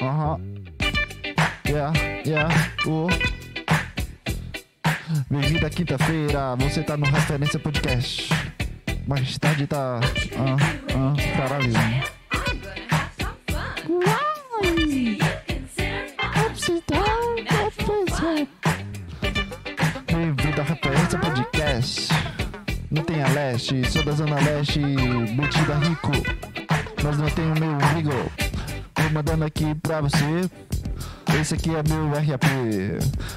Aham. Yeah, yeah, oh. Bem-vindo à quinta-feira, você tá no Referência Podcast. Mais tarde tá. Ah, ah, caralho. Bem-vindo à Referência Podcast. Não tem a leste, sou da Zona Leste, metida rico. Mas não tenho meu amigo. Mandando aqui pra você. Esse aqui é meu RAP.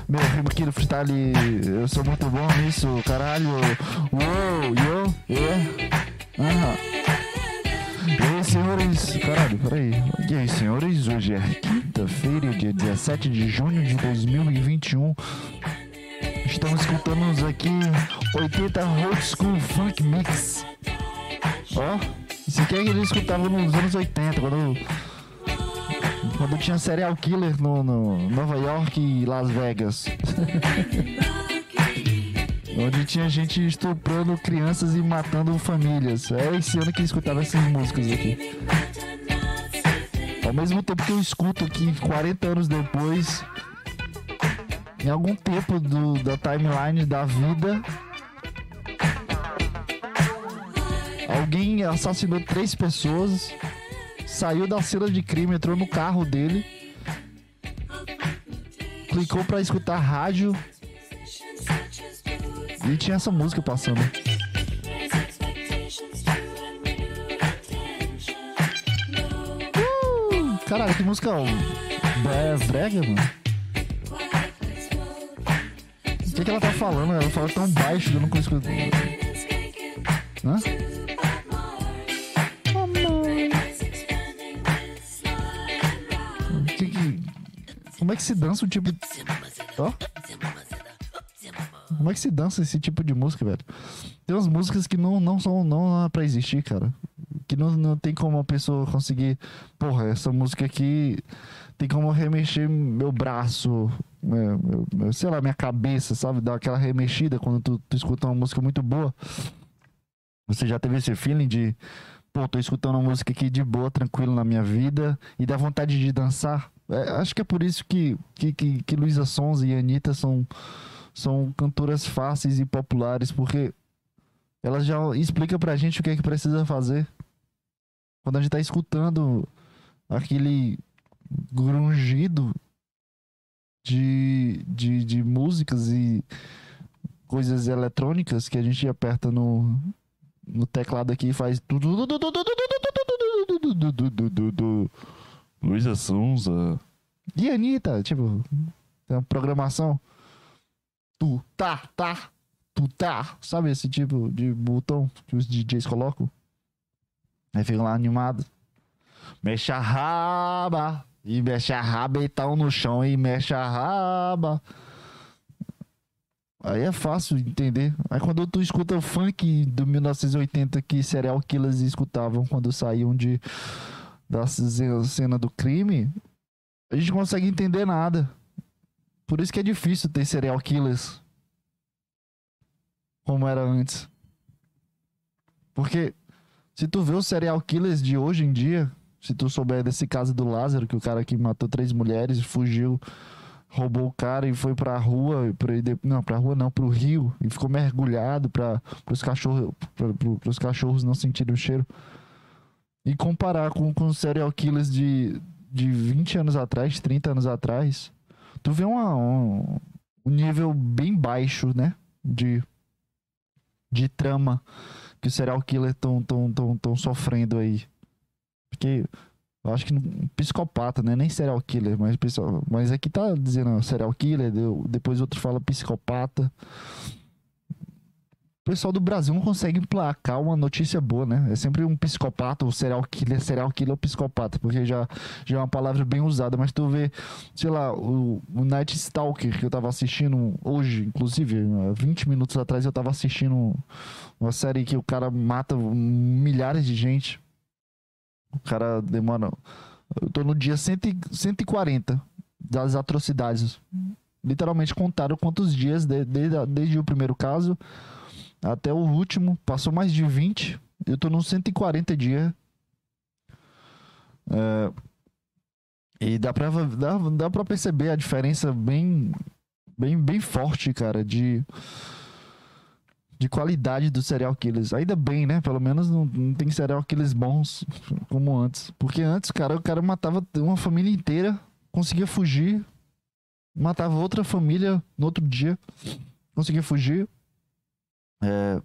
Meu rimo aqui no freestyle. Eu sou muito bom nisso, caralho. Uou, yo, yeah. Aham. E aí, senhores. Caralho, peraí. E aí, senhores. Hoje é quinta-feira, dia 17 de junho de 2021. Estamos escutando aqui 80 Old School Funk Mix. Ó, isso aqui é que eles escutavam nos anos 80, quando, quando tinha serial killer no, no Nova York e Las Vegas. Onde tinha gente estuprando crianças e matando famílias. É esse ano que eu escutava essas músicas aqui. Ao mesmo tempo que eu escuto aqui, 40 anos depois, em algum tempo do, da timeline da vida, alguém assassinou três pessoas, saiu da cena de crime, entrou no carro dele, clicou pra escutar rádio e tinha essa música passando. Uh, caralho, que música bre- brega, mano. O que, que ela tá falando? Ela fala tão baixo que eu não consigo. Hã? Como é que se dança um tipo. Ó. Como é que se dança esse tipo de música, velho? Tem umas músicas que não, não são não é pra existir, cara. Que não, não tem como a pessoa conseguir. Porra, essa música aqui tem como remexer meu braço, meu- meu- meu- sei lá, minha cabeça, sabe? Dar aquela remexida quando tu, tu escuta uma música muito boa. Você já teve esse feeling de, pô, tô escutando uma música aqui de boa, tranquilo na minha vida e dá vontade de dançar? É, acho que é por isso que, que, que, que Luísa Sons e Anitta são, são cantoras fáceis e populares, porque elas já explicam pra gente o que é que precisa fazer. Quando a gente tá escutando aquele grungido de, de, de músicas e coisas eletrônicas que a gente aperta no, no teclado aqui e faz. Luísa Sonza. E Anitta, tipo, tem uma programação. Tu, tá, tá, tu, tá. Sabe esse tipo de botão que os DJs colocam? Aí ficam lá animados. Mexe a raba. E mexe a raba e tal no chão e mexe a raba. Aí é fácil entender. Aí quando tu escuta o funk do 1980 que serial killers escutavam quando saíam de da ce- cena do crime, a gente consegue entender nada. Por isso que é difícil ter serial killers como era antes. Porque se tu vê os serial killers de hoje em dia, se tu souber desse caso do Lázaro, que o cara que matou três mulheres, fugiu, roubou o cara e foi pra rua, e pra, não, pra rua não, pro rio, e ficou mergulhado para os cachorros, pra, pro- pros cachorros não sentirem o cheiro. E comparar com, com serial killers de, de 20 anos atrás, 30 anos atrás, tu vê uma, um, um nível bem baixo, né? De, de trama que os serial killers estão tão, tão, tão sofrendo aí. Porque eu acho que um psicopata, né? Nem serial killer, mas, mas aqui tá dizendo serial killer, depois outro fala psicopata. O pessoal do Brasil não consegue emplacar uma notícia boa, né? É sempre um psicopata, ou serial killer, serial killer ou psicopata, porque já, já é uma palavra bem usada, mas tu vê, sei lá, o, o Night Stalker que eu tava assistindo hoje, inclusive, há 20 minutos atrás eu tava assistindo uma série que o cara mata milhares de gente. O cara demora. Eu tô no dia 100, e- 140 das atrocidades. Literalmente contaram quantos dias de- a- desde o primeiro caso até o último. Passou mais de 20. Eu tô nos 140 dias. É, E dá pra, dá, dá pra perceber a diferença bem, bem, bem forte, cara, de, de qualidade dos serial killers. Ainda bem, né? Pelo menos não, não tem serial killers bons como antes. Porque antes, cara, o cara matava uma família inteira, conseguia fugir, matava outra família no outro dia, conseguia fugir. É...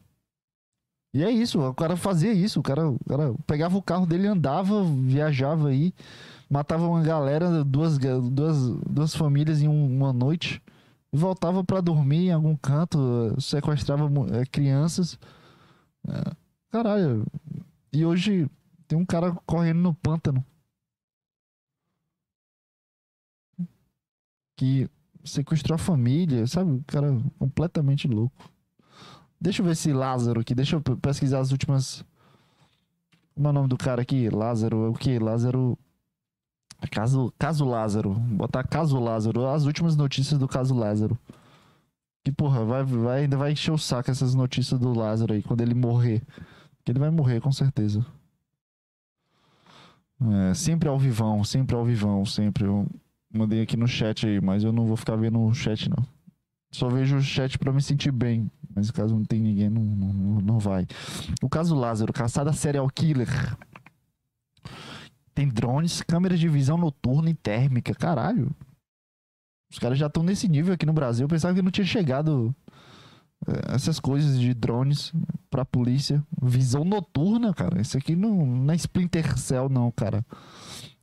E é isso, o cara fazia isso, o cara, o cara pegava o carro dele, andava, viajava aí, matava uma galera, duas, duas, duas famílias em uma noite e voltava para dormir em algum canto, sequestrava é, crianças. É, caralho. E hoje tem um cara correndo no pântano. Que sequestrou a família, sabe? O cara completamente louco. Deixa eu ver se Lázaro aqui, deixa eu pesquisar as últimas. Como é o nome do cara aqui? Lázaro, é o que? Lázaro. Caso, caso Lázaro. Botar caso Lázaro. As últimas notícias do caso Lázaro. Que porra, vai, vai, ainda vai encher o saco essas notícias do Lázaro aí, quando ele morrer. Que ele vai morrer, com certeza. É, sempre ao vivão, sempre ao vivão, sempre. Eu mandei aqui no chat aí, mas eu não vou ficar vendo o chat, não. Só vejo o chat para me sentir bem. Mas caso não tem ninguém, não, não, não vai. O caso Lázaro, caçada serial killer. Tem drones, câmeras de visão noturna e térmica. Caralho. Os caras já estão nesse nível aqui no Brasil. Eu pensava que não tinha chegado é, essas coisas de drones pra polícia. Visão noturna, cara. Isso aqui não, não é Splinter Cell, não, cara.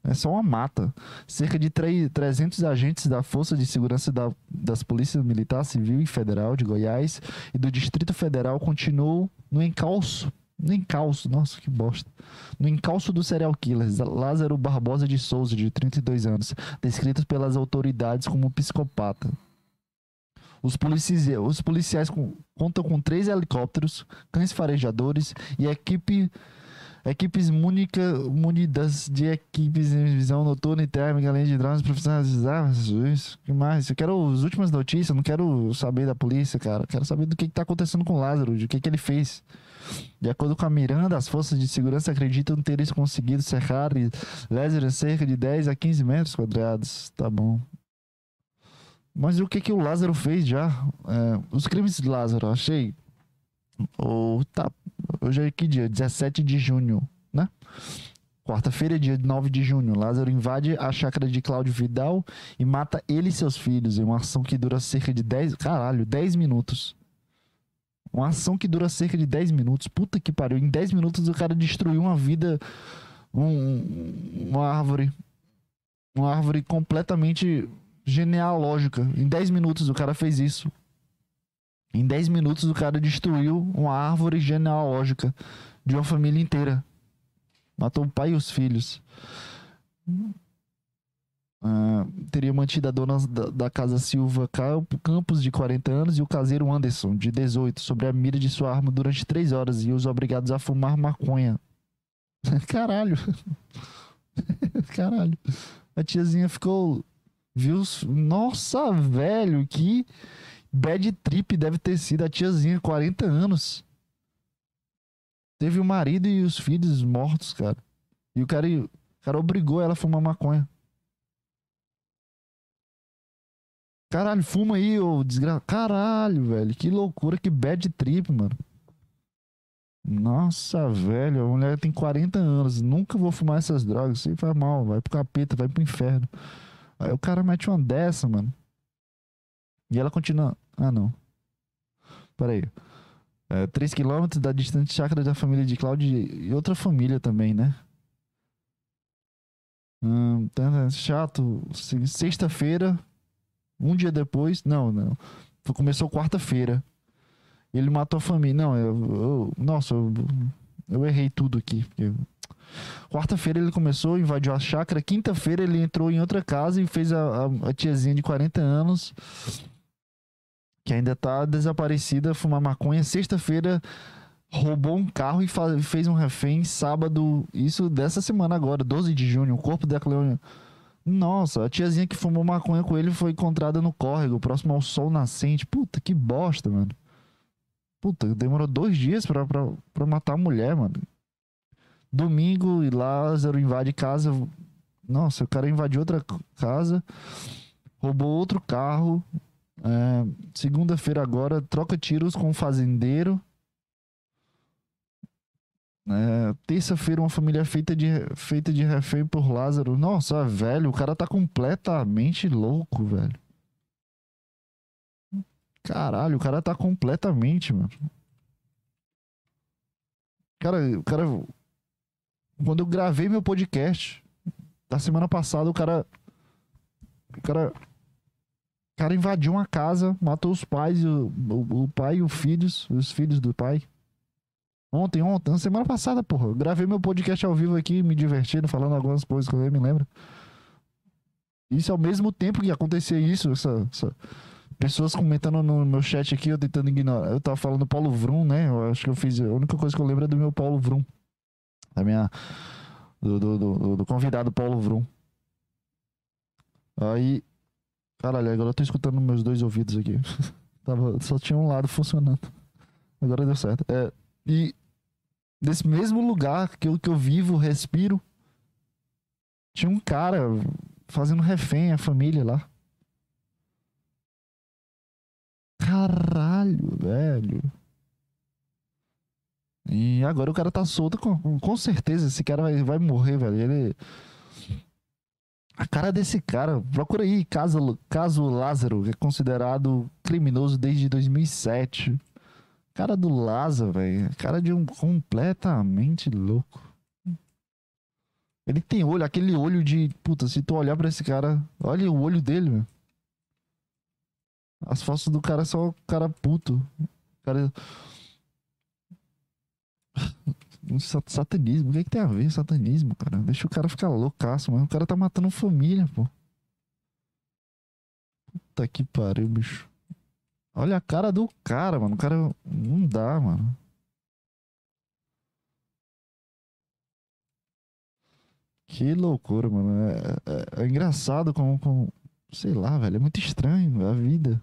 É só uma mata. Cerca de 3, 300 agentes da Força de Segurança da, das Polícias Militar, Civil e Federal de Goiás e do Distrito Federal continuam no encalço no encalço, nossa, que bosta. No encalço do serial killer, Lázaro Barbosa de Souza, de 32 anos, descrito pelas autoridades como psicopata. Os policiais, os policiais contam com três helicópteros, cães farejadores e equipe Equipes única, munidas de equipes em visão noturna e térmica, além de drones profissionalizados. Isso, que mais? Eu quero as últimas notícias, não quero saber da polícia, cara. Quero saber do que, está acontecendo com o Lázaro, de que, que ele fez. De acordo com a Miranda, as forças de segurança acreditam ter conseguido cercar Lázaro em cerca de 10 a 15 metros quadrados. Tá bom. Mas o que, que o Lázaro fez já? É, os crimes de Lázaro, achei ou tá, hoje é que dia? 17 de junho, né? Quarta-feira, dia 9 de junho, Lázaro invade a chácara de Cláudio Vidal e mata ele e seus filhos em uma ação que dura cerca de 10, caralho, 10 minutos. Uma ação que dura cerca de 10 minutos. Puta que pariu. Em 10 minutos o cara destruiu uma vida, um, uma árvore. Uma árvore completamente genealógica. Em 10 minutos o cara fez isso. Em 10 minutos, o cara destruiu uma árvore genealógica de uma família inteira. Matou o pai e os filhos. Uh, teria mantido a dona da, da, casa Silva Campos, de 40 anos, e o caseiro Anderson, de 18, sobre a mira de sua arma durante 3 horas e os obrigados a fumar maconha. Caralho. Caralho. A tiazinha ficou. Viu? Nossa, velho, que bad trip deve ter sido a tiazinha, 40 anos. Teve o marido e os filhos mortos, cara. E o cara, o cara obrigou ela a fumar maconha. Caralho, fuma aí, ô desgraça. Caralho, velho. Que loucura, que bad trip, mano. Nossa, velho. A mulher tem 40 anos. Nunca vou fumar essas drogas. Isso aí faz mal. Vai pro capeta, vai pro inferno. Aí o cara mete uma dessa, mano. E ela continua. Ah, não. Peraí. É, 3 quilômetros da distante chácara da família de Cláudio e outra família também, né? Hum, tá chato. Sexta-feira, um dia depois. Não, não. Começou quarta-feira. Ele matou a família. Não, eu. eu nossa, eu, eu, errei tudo aqui. Quarta-feira ele começou, invadiu a chácara. Quinta-feira ele entrou em outra casa e fez a, a, a tiazinha de 40 anos que ainda tá desaparecida, fumar maconha. Sexta-feira roubou um carro e fez um refém. Sábado, isso dessa semana agora, 12 de junho, o corpo da Cleônia. Nossa, a tiazinha que fumou maconha com ele foi encontrada no córrego, próximo ao sol nascente. Puta, que bosta, mano. Puta, demorou dois dias pra, pra, pra matar a mulher, mano. Domingo, e Lázaro invade casa Nossa, o cara invadiu outra casa, roubou outro carro. É, Segunda-feira agora, troca tiros com um fazendeiro. É, Terça-feira, uma família feita de, feita de refém por Lázaro. Nossa, velho, o cara tá completamente louco, velho. Caralho, o cara tá completamente, mano. Cara, o cara. Quando eu gravei meu podcast, da semana passada, o cara. O cara. O cara invadiu uma casa, matou os pais, o, o, o pai e os filhos, os filhos do pai. Ontem, ontem, na semana passada, porra. Gravei meu podcast ao vivo aqui, me divertindo, falando algumas coisas que eu nem me lembro. Isso ao mesmo tempo que acontecia isso, essa, essa- pessoas comentando no meu chat aqui, eu tentando ignorar. Eu tava falando Paulo Vrum, né? Eu acho que eu fiz. A única coisa que eu lembro é do meu Paulo Vrum. Da minha. Do, do, do, do convidado Paulo Vrum. Aí. Caralho, agora eu tô escutando meus dois ouvidos aqui. Tava, só tinha um lado funcionando. Agora deu certo. É, e nesse mesmo lugar que eu, que eu vivo, respiro, tinha um cara fazendo refém a família lá. Caralho, velho. E agora o cara tá solto, com, com certeza esse cara vai, vai morrer, velho. Ele. A cara desse cara, procura aí, caso, caso Lázaro, que é considerado criminoso desde 2007. Cara do Lázaro, velho. Cara de um completamente louco. Ele tem olho, aquele olho de. Puta, se tu olhar pra esse cara. Olha o olho dele, velho. As fotos do cara são cara puto. Cara. Sa- Satanismo, o que, que tem a ver satanismo, cara? Deixa o cara ficar loucaço, mas o cara tá matando família, pô. Puta que pariu, bicho. Olha a cara do cara, mano. O cara não dá, mano. Que loucura, mano. É, é- é engraçado como, como- Sei lá, velho. É muito estranho a vida.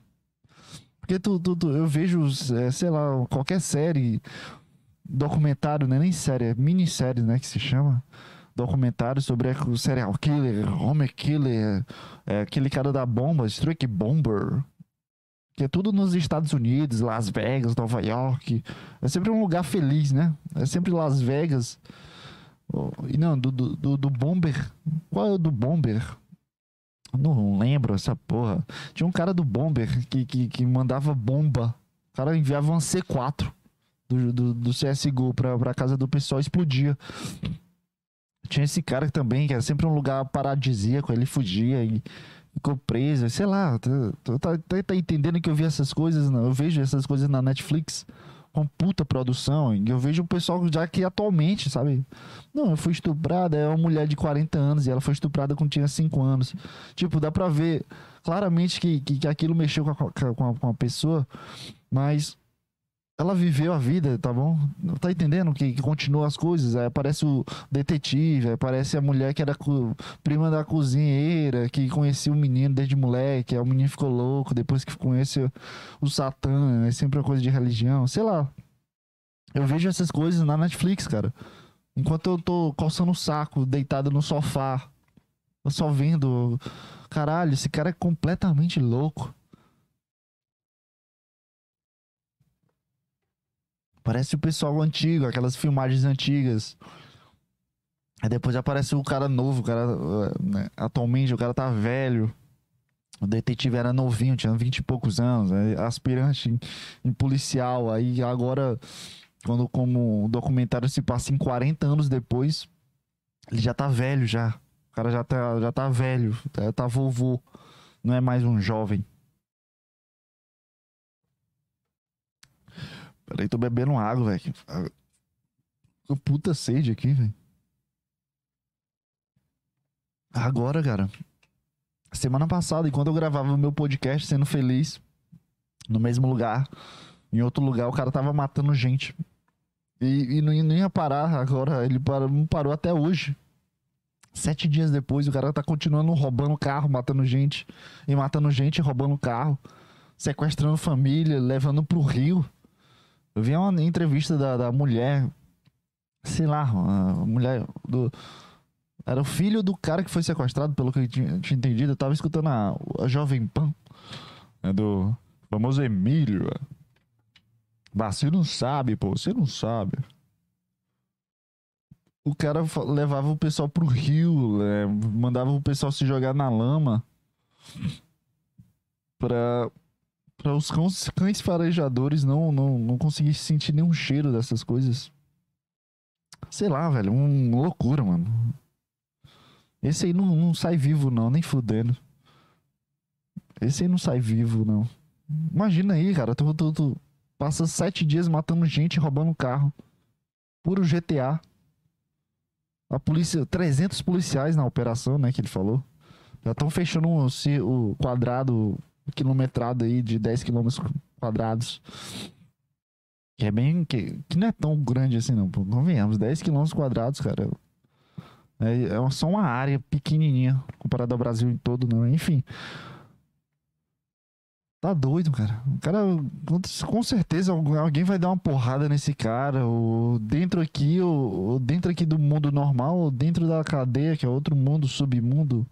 Porque tu, tu- tu- eu vejo, é, sei lá, qualquer série, documentário, não é nem série, é minissérie, né, que se chama. Documentário sobre o serial killer, homem killer, é, aquele cara da bomba, Streak Bomber. Que é tudo nos Estados Unidos, Las Vegas, Nova York. É sempre um lugar feliz, né? É sempre Las Vegas. E não, do, do, do- Bomber. Qual é o do Bomber? Não lembro essa porra. Tinha um cara do Bomber que, que, que mandava bomba. O cara enviava uma C4 do, do, do CSGO pra, pra casa do pessoal explodia. Tinha esse cara também, que era sempre um lugar paradisíaco, ele fugia e ficou preso, sei lá. Tu, tu tá, tá- tá entendendo que eu vi essas coisas, não? eu vejo essas coisas na Netflix com puta produção, e eu vejo o pessoal já que atualmente, sabe? Não, eu fui estuprada, é uma mulher de 40 anos e ela foi estuprada quando tinha 5 anos. Tipo, dá pra ver claramente que, que, que aquilo mexeu com a, com, a, com a pessoa, mas ela viveu a vida, tá bom? Tá entendendo que, que continua as coisas. Aí aparece o detetive, aí aparece a mulher que era prima da cozinheira, que conhecia o menino desde moleque, aí o menino ficou louco depois que conhece o Satã, é sempre uma coisa de religião, sei lá. Eu vejo essas coisas na Netflix, cara. Enquanto eu tô coçando o saco, deitado no sofá, eu só vendo. Caralho, esse cara é completamente louco. Parece o pessoal antigo, aquelas filmagens antigas. Aí depois aparece o cara novo, o cara. eh, né, Atualmente o cara tá velho. O detetive era novinho, tinha 20 e poucos anos, é aspirante em, em policial. Aí agora, quando como o documentário se passa em 40 anos depois, ele já tá velho já. O cara já tá, já tá velho, tá, tá vovô. Não é mais um jovem. Peraí, tô bebendo água, velho. Tô puta sede aqui, velho. Agora, cara. Semana passada, enquanto eu gravava o meu podcast, sendo feliz, no mesmo lugar, em outro lugar, o cara tava matando gente. E, e não, ia- não ia parar agora, ele parou, não parou até hoje. Sete dias depois, o cara tá continuando roubando carro, matando gente. E matando gente, roubando carro. Sequestrando família, levando pro rio. Eu vi uma entrevista da, da mulher, sei lá, a mulher do, Era o filho do cara que foi sequestrado, pelo que eu tinha, tinha entendido. Eu tava escutando a, a Jovem Pan. É do famoso Emílio. Você não sabe, pô. Você não sabe. O cara levava o pessoal pro rio, né? mandava o pessoal se jogar na lama pra, pra os cães, cães farejadores não, não, não conseguissem sentir nenhum cheiro dessas coisas. Sei lá, velho, uma loucura, mano. Esse aí não, não sai vivo, não, nem fudendo. Esse aí não sai vivo, não. Imagina aí, cara, tu, tu, tu passa sete dias matando gente roubando carro. Puro GTA. A polícia, 300 policiais na operação, né, que ele falou. Já estão fechando o, o quadrado, quilometrado aí de 10 quilômetros quadrados. Que é bem. Que, que não é tão grande assim, não. Convenhamos, 10 quilômetros quadrados, cara. É, é só uma área pequenininha comparado ao Brasil em todo, não. Enfim. Tá doido, cara. O cara, com certeza, alguém vai dar uma porrada nesse cara, ou dentro aqui, ou, ou dentro aqui do mundo normal, ou dentro da cadeia, que é outro mundo, submundo.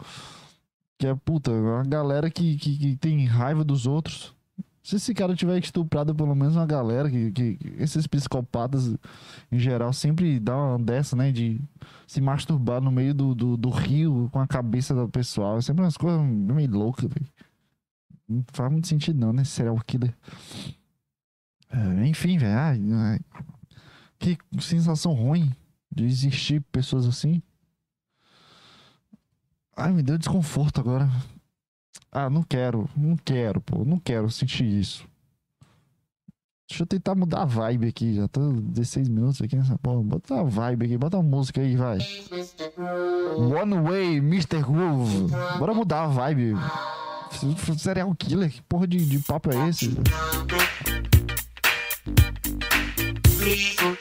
Que é, puta, uma galera que, que, que tem raiva dos outros. Se esse cara tiver estuprado pelo menos uma galera, que, que, esses psicopatas em geral sempre dá uma dessa, né? De se masturbar no meio do, do, do rio com a cabeça do pessoal. É sempre umas coisas meio loucas, velho. Não faz muito sentido não, né? Serial killer. É, enfim, velho. Que sensação ruim de existir pessoas assim. Ai, me deu desconforto agora. Ah, não quero, não quero, pô, não quero sentir isso. Deixa eu tentar mudar a vibe aqui, já tô 16 minutos aqui nessa porra. Bota a vibe aqui, bota a música aí, vai. One Way, Mr. Groove. Bora mudar a vibe. Serial killer, que porra de, de papo é esse?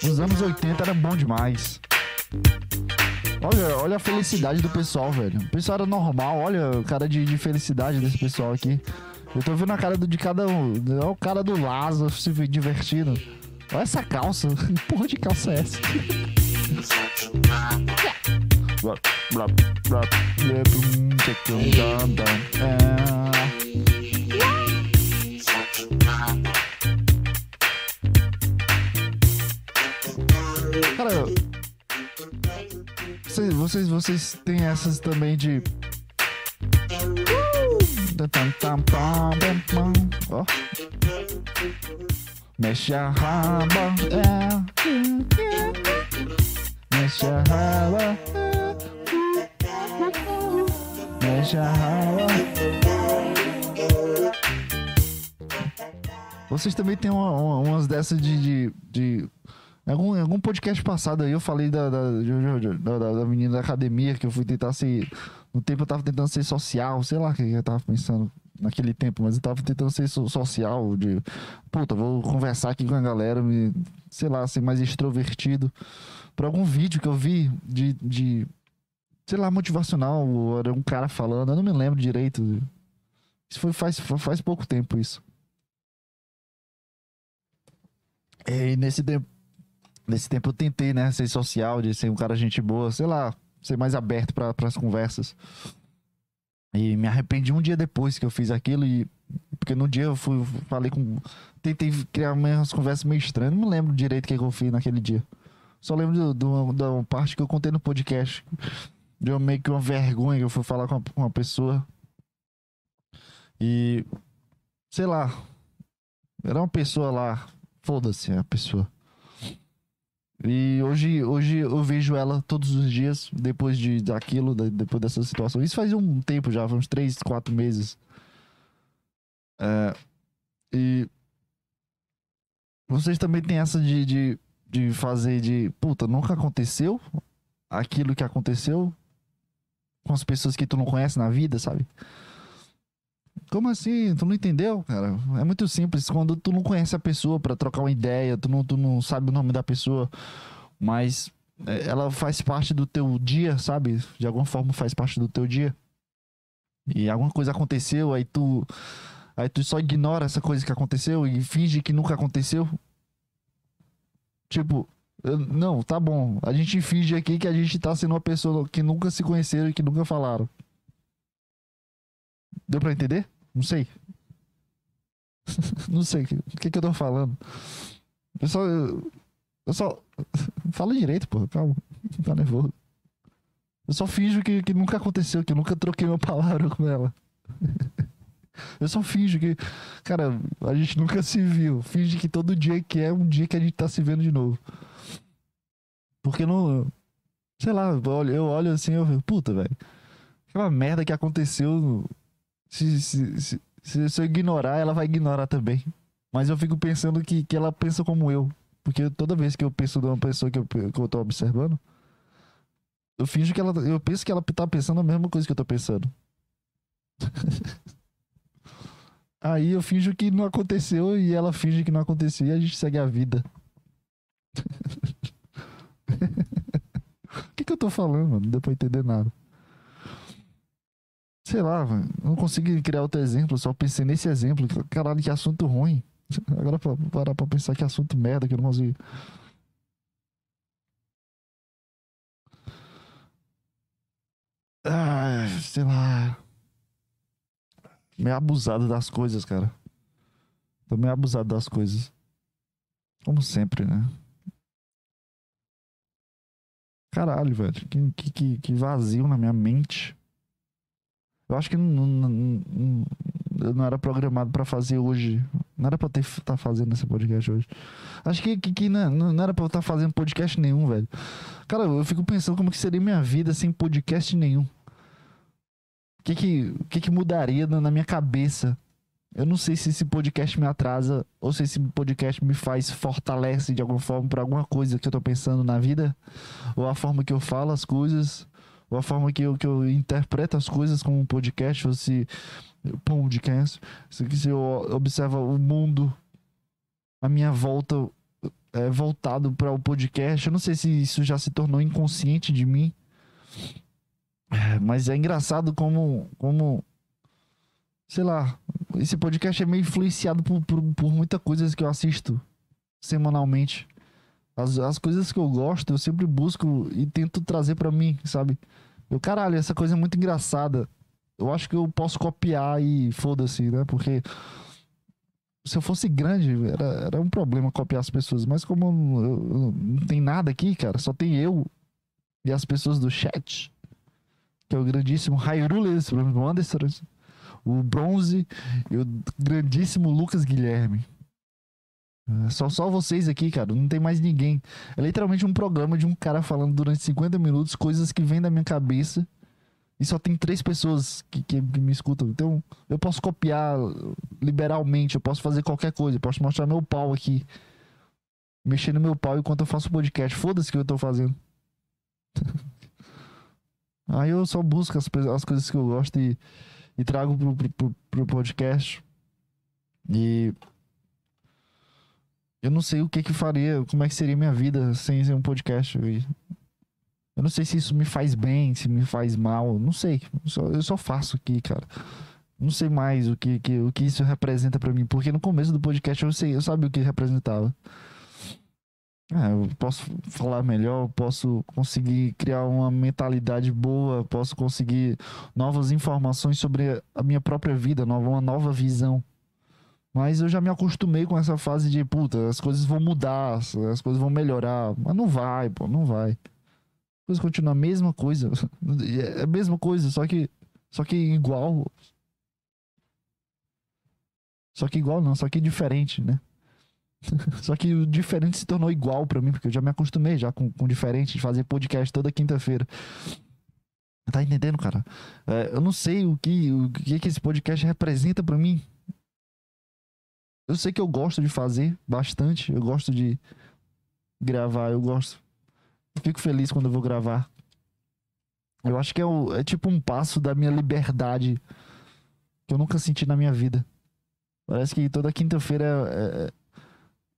Os anos 80 era bom demais. Olha, olha a felicidade do pessoal, velho. O pessoal era normal, olha o cara de, de felicidade desse pessoal aqui. Eu tô vendo a cara do, de cada um. Olha o cara do Lázaro se divertindo. Olha essa calça. Que porra de calça é essa? Cara, vocês, vocês, vocês têm essas também de. Ó. Mexe a raba, é. Mexe a raba, Mexe a raba. Vocês também têm uma, uma, umas dessas de, de, de em algum, algum podcast passado aí eu falei da, da, da, da, menina da academia que eu fui tentar ser. No tempo eu tava tentando ser social, sei lá o que eu tava pensando naquele tempo, mas eu tava tentando ser social, de puta, vou conversar aqui com a galera, me, sei lá, ser mais extrovertido. Por algum vídeo que eu vi de, de sei lá, motivacional, era um cara falando, eu não me lembro direito. Isso foi faz, faz pouco tempo isso. E nesse tempo Nesse tempo eu tentei, né, ser social, de ser um cara gente boa, sei lá, ser mais aberto para as conversas. E me arrependi um dia depois que eu fiz aquilo e porque no dia eu fui falei com tentei criar umas conversas meio estranhas, não me lembro direito o que eu fiz naquele dia. Só lembro da parte que eu contei no podcast. Deu meio que uma vergonha que eu fui falar com uma, uma pessoa. E sei lá, era uma pessoa lá, foda-se a pessoa. E hoje, hoje eu vejo ela todos os dias, depois de daquilo, depois dessa situação. Isso faz um tempo já, uns três, quatro meses. É, e vocês também têm essa de, de, de fazer de. Puta, nunca aconteceu aquilo que aconteceu com as pessoas que tu não conhece na vida, sabe? Como assim? Tu não entendeu, cara? É muito simples. Quando tu não conhece a pessoa para trocar uma ideia, tu não, tu não sabe o nome da pessoa, mas é, ela faz parte do teu dia, sabe? De alguma forma faz parte do teu dia. E alguma coisa aconteceu, aí tu. Aí tu só ignora essa coisa que aconteceu e finge que nunca aconteceu. Tipo, Eu- não, tá bom. A gente finge aqui que a gente tá sendo uma pessoa que nunca se conheceram e que nunca falaram. Deu pra entender? Não sei. Não sei o que, que eu tô falando. Eu só. Eu, só. Fala direito, pô. Calma. Tá nervoso. Eu só finjo que, que nunca aconteceu, que eu nunca troquei uma palavra com ela. Eu só finjo que. Cara, a gente nunca se viu. Finge que todo dia que é um dia que a gente tá se vendo de novo. Porque não. Sei lá, eu olho, eu olho assim eu fico, puta, velho. Aquela merda que aconteceu. Se, se, se, se, se eu ignorar, ela vai ignorar também. Mas eu fico pensando que, que ela pensa como eu. Porque toda vez que eu penso numa pessoa que eu, que eu tô observando, eu finjo que ela. Eu penso que ela tá pensando a mesma coisa que eu tô pensando. Aí eu finjo que não aconteceu e ela finge que não aconteceu e a gente segue a vida. O que, que eu tô falando, mano? Não deu pra entender nada. Sei lá. Não consegui criar outro exemplo, só pensei nesse exemplo. Caralho, que assunto ruim. Agora pra parar pra pensar que assunto merda que eu não consigo. Ah, sei lá. Meio abusado das coisas, cara. Tô meio abusado das coisas. Como sempre, né? Caralho, velho. Que- que, que vazio na minha mente. Eu acho que não, não- não- não era programado pra fazer hoje. Não era pra estar fazendo esse podcast hoje. Acho que, que, que não, não era pra eu estar fazendo podcast nenhum, velho. Cara, eu fico pensando como que seria minha vida sem podcast nenhum. O que que, que que mudaria na na minha cabeça? Eu não sei se esse podcast me atrasa ou se esse podcast me faz fortalece de alguma forma pra alguma coisa que eu tô pensando na vida, ou a forma que eu falo as coisas, a forma que eu, que eu interpreto as coisas como um podcast, ou se podcast, se, se eu observo o mundo à minha volta é, voltado para o podcast. Eu não sei se isso já se tornou inconsciente de mim. Mas é engraçado como, como, sei lá, esse podcast é meio influenciado por, por, por muitas coisas que eu assisto semanalmente. As, as coisas que eu gosto, eu sempre busco e tento trazer pra mim, sabe? Eu, caralho, essa coisa é muito engraçada. Eu acho que eu posso copiar e foda-se, né? Porque se eu fosse grande, era, era um problema copiar as pessoas. Mas como eu- eu- não tem nada aqui, cara, só tem eu e as pessoas do chat que é o grandíssimo Hairules, o Anderson, o Bronze e o grandíssimo Lucas Guilherme. É Só, só vocês aqui, cara, não tem mais ninguém. É literalmente um programa de um cara falando durante 50 minutos coisas que vêm da minha cabeça e só tem três pessoas que, que, me escutam. Então eu posso copiar liberalmente, eu posso fazer qualquer coisa, eu posso mostrar meu pau aqui. Mexer no meu pau enquanto eu faço podcast. Foda-se que eu tô fazendo. Aí eu só busco as, as coisas que eu gosto e, e trago pro, pro, pro podcast. E eu não sei o que que faria, como é que seria minha vida sem um podcast. Eu não sei se isso me faz bem, se me faz mal, não sei. Eu só, eu só faço aqui, cara. Não sei mais o que, que, o que isso representa pra mim, porque no começo do podcast eu sei, eu sabia o que representava. Ah, eu posso falar melhor, posso conseguir criar uma mentalidade boa, posso conseguir novas informações sobre a minha própria vida, uma nova visão. Mas eu já me acostumei com essa fase de, puta, as coisas vão mudar, as as coisas vão melhorar. Mas não vai, pô, não vai. As coisas continuam a mesma coisa. É a mesma coisa, só que, só que igual. Só que igual não, só que diferente, né? Só que o diferente se tornou igual pra mim, porque eu já me acostumei já com, com diferente, de fazer podcast toda quinta-feira. Tá entendendo, cara? É, eu não sei o que, o que que esse podcast representa pra mim. Eu sei que eu gosto de fazer bastante, eu gosto de gravar, eu gosto. Fico feliz quando eu vou gravar. Eu acho que é, o- é tipo um passo da minha liberdade que eu nunca senti na minha vida. Parece que toda quinta-feira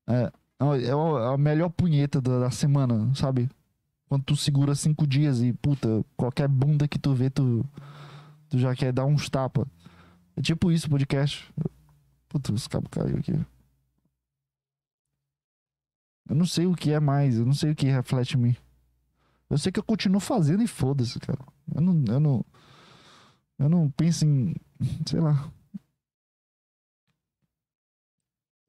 é, é- é, é a melhor punheta da, da semana, sabe? Quando tu segura cinco dias e, puta, qualquer bunda que tu vê, tu, tu já quer dar uns tapa. É tipo isso, podcast. Puta, os cabos caiu aqui. Eu não sei o que é mais, eu não sei o que reflete em mim. Eu sei que eu continuo fazendo e foda-se, cara. Eu não, eu não. Eu não penso em. Sei lá.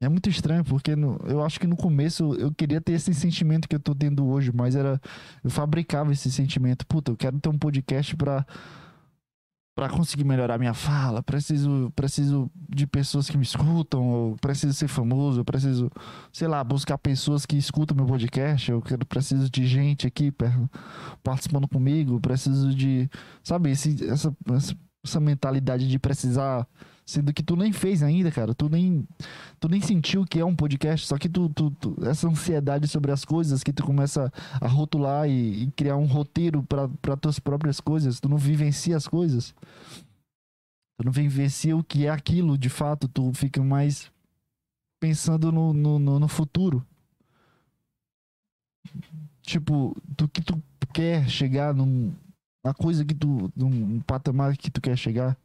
É muito estranho, porque no, eu acho que no começo eu queria ter esse sentimento que eu tô tendo hoje, mas era. Eu fabricava esse sentimento. Puta, eu quero ter um podcast pra para conseguir melhorar minha fala, preciso preciso de pessoas que me escutam, ou preciso ser famoso, eu preciso, sei lá, buscar pessoas que escutam meu podcast, eu quero, preciso de gente aqui participando comigo, preciso de, sabe, esse, essa, essa mentalidade de precisar Sendo que tu nem fez ainda, cara. Tu nem, tu nem sentiu que é um podcast. Só que tu, tu, tu essa ansiedade sobre as coisas que tu começa a rotular e, e criar um roteiro para tuas próprias coisas. Tu não vivencia as coisas. Tu não vivencia o que é aquilo de fato. Tu fica mais pensando no, no, no, no futuro. Tipo, do que tu quer chegar num, na coisa que tu. num patamar que tu quer chegar.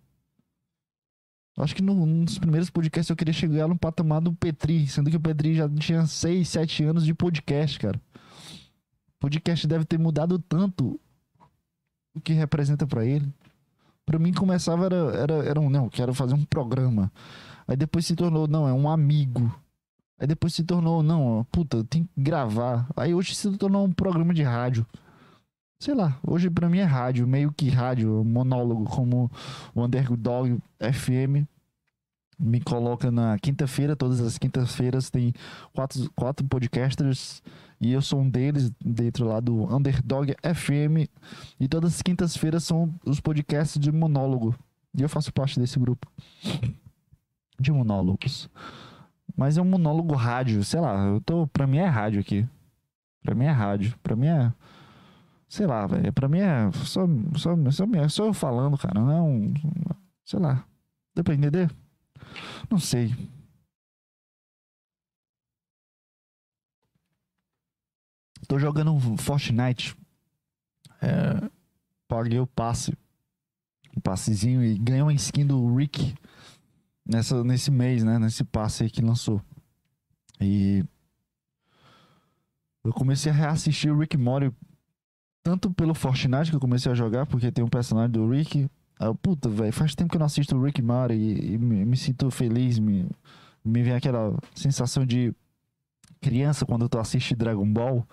Acho que num dos primeiros podcasts eu queria chegar no patamar do Petri, sendo que o Petri já tinha 6, 7 anos de podcast, cara. Podcast deve ter mudado tanto o que representa para ele. Para mim começava era, era, era um, não, quero fazer um programa. Aí depois se tornou, não, é um amigo. Aí depois se tornou, não, puta, tem que gravar. Aí hoje se tornou um programa de rádio sei lá, hoje para mim é rádio, meio que rádio, monólogo, como o Underdog FM me coloca na quinta-feira, todas as quintas-feiras tem quatro, quatro podcasters e eu sou um deles dentro lá do Underdog FM e todas as quintas-feiras são os podcasts de monólogo e eu faço parte desse grupo de monólogos. Mas é um monólogo rádio, sei lá, eu tô, pra mim é rádio aqui. Pra mim é rádio, pra mim é Sei lá, velho. Pra mim é só, só, só, só eu falando, cara. Não. Sei lá. Deu pra entender? Não sei. Tô jogando um Fortnite. É, paguei o passe. O passezinho e ganhei uma skin do Rick nessa, nesse mês, né? Nesse passe aí que lançou. E eu comecei a reassistir o Rick Mori tanto pelo Fortnite que eu comecei a jogar, porque tem um personagem do Rick. Eu, puta, velho, faz tempo que eu não assisto o Rick Mori e, e me, me, sinto feliz, me, me vem aquela sensação de criança quando tu assiste Dragon Ball,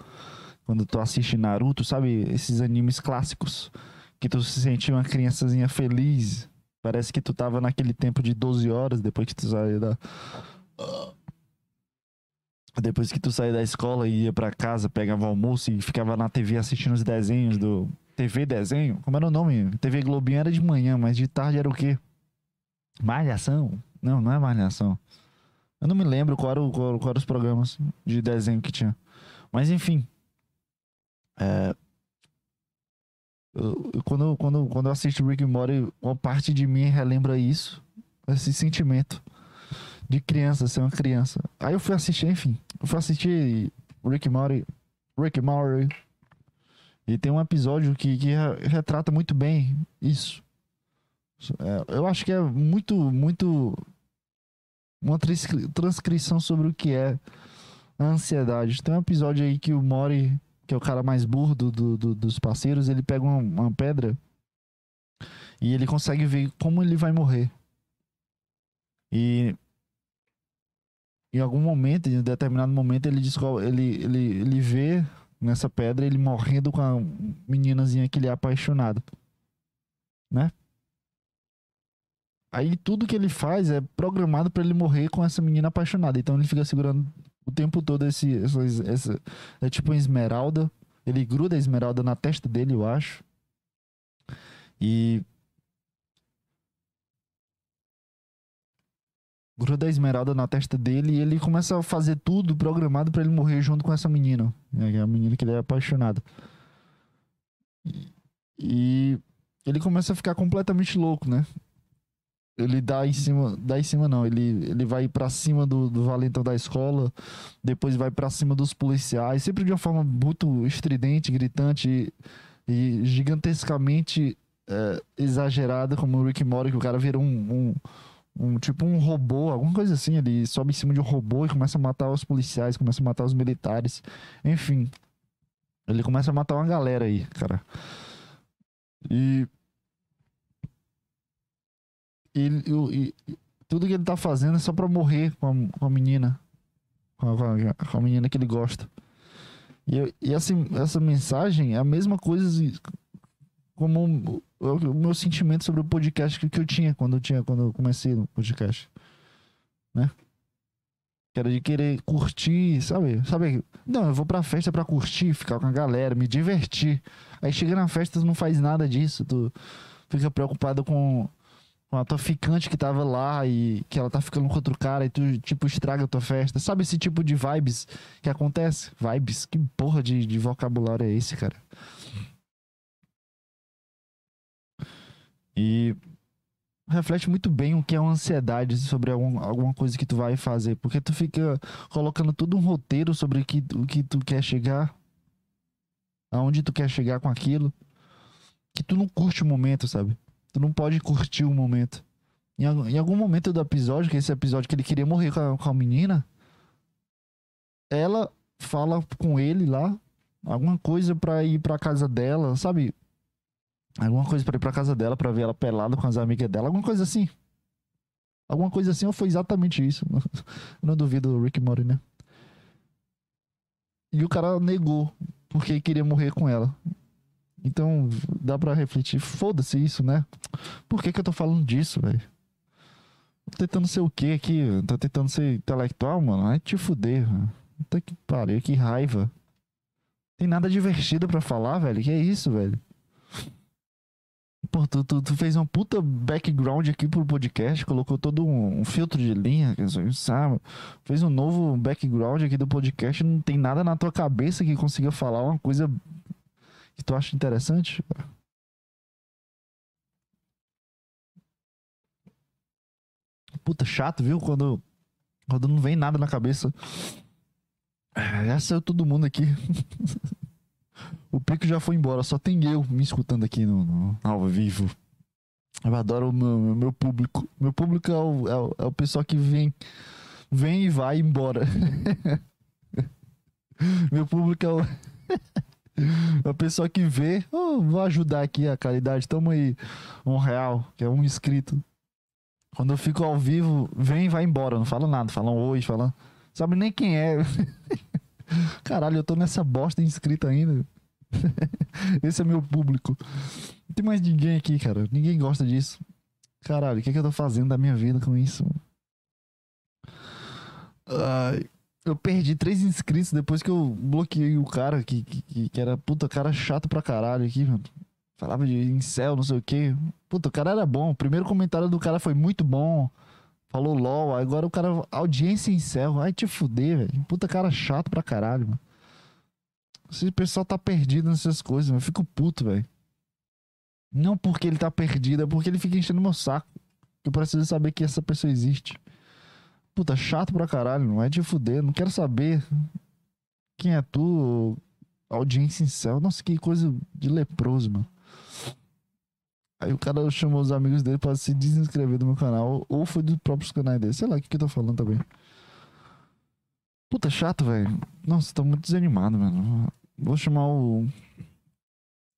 quando tu assiste Naruto, sabe? Esses animes clássicos que tu se sentia uma criançazinha feliz. Parece que tu tava naquele tempo de 12 horas depois que tu saiu da depois que tu saía da escola e ia para casa, pegava almoço e ficava na TV assistindo os desenhos do TV desenho, como era o nome? TV Globinho era de manhã, mas de tarde era o quê? Malhação? Não, não é Malhação. Eu não me lembro qual eram qual, qual era os programas de desenho que tinha. Mas enfim. É, eu, quando, quando, quando eu assisto Rick and Morty, uma parte de mim relembra isso, esse sentimento de criança, ser uma criança. Aí eu fui assistir, enfim, eu fui assistir Rick Morty, Rick Morty, e tem um episódio que, que retrata muito bem isso. É, eu acho que é muito, muito uma transcrição sobre o que é a ansiedade. Tem um episódio aí que o Mori, que é o cara mais burro do, do, do, dos parceiros, ele pega uma, uma pedra e ele consegue ver como ele vai morrer. E em algum momento, em um determinado momento, ele descobre, ele, ele, ele vê nessa pedra ele morrendo com a meninazinha que ele é apaixonado. Né? Aí tudo que ele faz é programado para ele morrer com essa menina apaixonada. Então ele fica segurando o tempo todo esse, essa, essa é tipo uma esmeralda. Ele gruda a esmeralda na testa dele, eu acho. E gruda a esmeralda na testa dele e ele começa a fazer tudo programado para ele morrer junto com essa menina. É a menina que ele é apaixonado. E ele começa a ficar completamente louco, né? Ele dá em cima, dá em cima não, ele, ele vai para cima do, do valentão da escola, depois vai para cima dos policiais, sempre de uma forma muito estridente, gritante e, e gigantescamente é, exagerada, como o Rick Mori, que o cara vira um, um Um, tipo um robô, alguma coisa assim. Ele sobe em cima de um robô e começa a matar os policiais, começa a matar os militares. Enfim. Ele começa a matar uma galera aí, cara. E. E, e tudo que ele tá fazendo é só pra morrer com a, com a menina. Com a, com a, menina que ele gosta. E, e essa, essa mensagem é a mesma coisa como o, meu sentimento sobre o podcast que, que eu tinha quando eu tinha quando eu comecei no podcast, né? Que era de querer curtir, sabe? Sabe? Não, eu vou pra festa pra curtir, ficar com a galera, me divertir. Aí chega na festa, tu não faz nada disso, tu fica preocupado com, com a tua ficante que tava lá e que ela tá ficando com outro cara e tu, tipo, estraga a tua festa. Sabe esse tipo de vibes que acontece? Vibes? Que porra de, de vocabulário é esse, cara? E reflete muito bem o que é uma ansiedade sobre algum, alguma coisa que tu vai fazer. Porque tu fica colocando todo um roteiro sobre o que, o que tu quer chegar, aonde tu quer chegar com aquilo, que tu não curte o momento, sabe? Tu não pode curtir o momento. Em, em algum momento do episódio, que esse episódio que ele queria morrer com a, com a menina, ela fala com ele lá, alguma coisa pra ir pra casa dela, sabe? Alguma coisa para ir pra casa dela para ver ela pelada com as amigas dela, alguma coisa assim. Alguma coisa assim, ou foi exatamente isso. Não duvido do Rick Mori, né? E o cara negou, porque queria morrer com ela. Então, dá pra refletir. Foda-se isso, né? Por que que eu tô falando disso, velho? Tô tentando ser o quê aqui? Tô tentando ser intelectual, mano? Ai, te fuder, mano. Puta que pariu, que raiva. Tem nada divertido para falar, velho. Que é isso, velho? Pô, tu, tu, tu, fez um puta background aqui pro podcast, colocou todo um, um filtro de linha, sabe? Fez um novo background aqui do podcast, não tem nada na tua cabeça que consiga falar uma coisa que tu acha interessante? Puta, chato, viu? Quando, quando não vem nada na cabeça. Já saiu todo mundo aqui. O Pico já foi embora, só tem eu me escutando aqui no, no ao vivo. Eu adoro o meu, meu público. Meu público é o, é, o, é o pessoal que vem, vem e vai embora. meu público é o. É o pessoal que vê, oh, vou ajudar aqui a caridade, toma aí um real, que é um inscrito. Quando eu fico ao vivo, vem e vai embora, não fala nada, fala um oi, fala. Sabe nem quem é. Caralho, eu tô nessa bosta inscrito ainda. Esse é meu público. Não tem mais ninguém aqui, cara. Ninguém gosta disso. Caralho, o que, é que eu tô fazendo da minha vida com isso? Uh, eu perdi três inscritos depois que eu bloqueei o cara que, que, que era puta cara chato pra caralho aqui, mano. Falava de incel, não sei o que. Puta, o cara era bom. O primeiro comentário do cara foi muito bom. Falou LOL. Agora o cara. Audiência em céu. Ai te fuder, velho. Puta cara chato pra caralho, mano. Esse pessoal tá perdido nessas coisas, eu fico puto, velho. Não porque ele tá perdido, é porque ele fica enchendo meu saco. Eu preciso saber que essa pessoa existe. Puta, chato pra caralho, não é de fuder, não quero saber quem é tu, audiência em céu. Nossa, que coisa de leproso, mano. Aí o cara chamou os amigos dele pra se desinscrever do meu canal, ou foi dos próprios canais dele. Sei lá o que, que eu tô falando também. Puta, chato, velho. Nossa, tô muito desanimado, mano. Vou chamar o.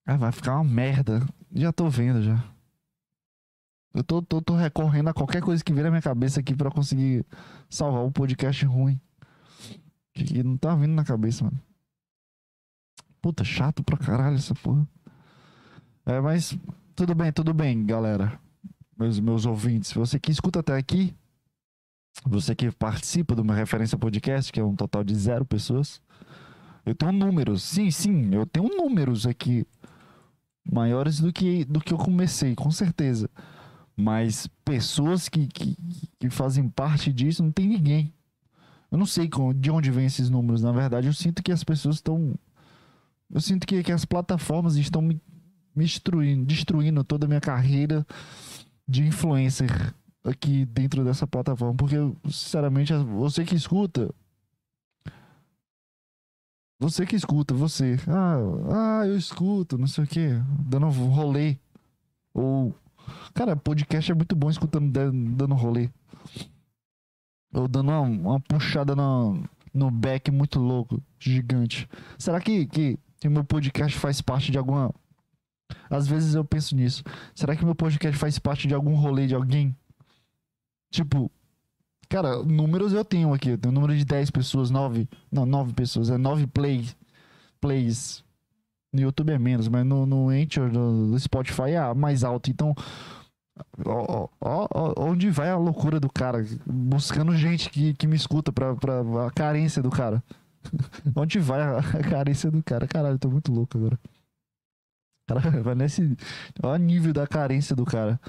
Ah, vai ficar uma merda. Já tô vendo já. Eu tô, tô, tô recorrendo a qualquer coisa que vier na minha cabeça aqui pra conseguir salvar o um podcast ruim. Que não tá vindo na cabeça, mano. Puta, chato pra caralho essa porra. É, mas tudo bem, tudo bem, galera. Meus, meus ouvintes. Você que escuta até aqui, você que participa do meu referência podcast, que é um total de zero pessoas. Eu tenho números, sim, sim, eu tenho números aqui maiores do que, do que eu comecei, com certeza. Mas pessoas que, que, que fazem parte disso, não tem ninguém. Eu não sei de onde vem esses números, na verdade. Eu sinto que as pessoas estão. Eu sinto que, que as plataformas estão me, me destruindo, destruindo toda a minha carreira de influencer aqui dentro dessa plataforma. Porque, sinceramente, você que escuta. Você que escuta, você. Ah, ah eu escuto, não sei o que. Dando rolê. Ou Cara, podcast é muito bom escutando, dando rolê. Ou dando uma, uma puxada no, no back muito louco, gigante. Será que, que, que meu podcast faz parte de alguma. Às vezes eu penso nisso. Será que meu podcast faz parte de algum rolê de alguém? Tipo, cara, números eu tenho aqui. Eu tenho um número de 10 pessoas, 9. Não, 9 pessoas. É 9 play, plays. No YouTube é menos, mas no, no Anchor, no, Spotify é mais alto. Então, Ó, ó, ó, onde vai a loucura do cara? Buscando gente que, que me escuta pra, pra a carência do cara. onde vai a, a, carência do cara? Caralho, tô muito louco agora. Cara, vai nesse. Olha o nível da carência do cara.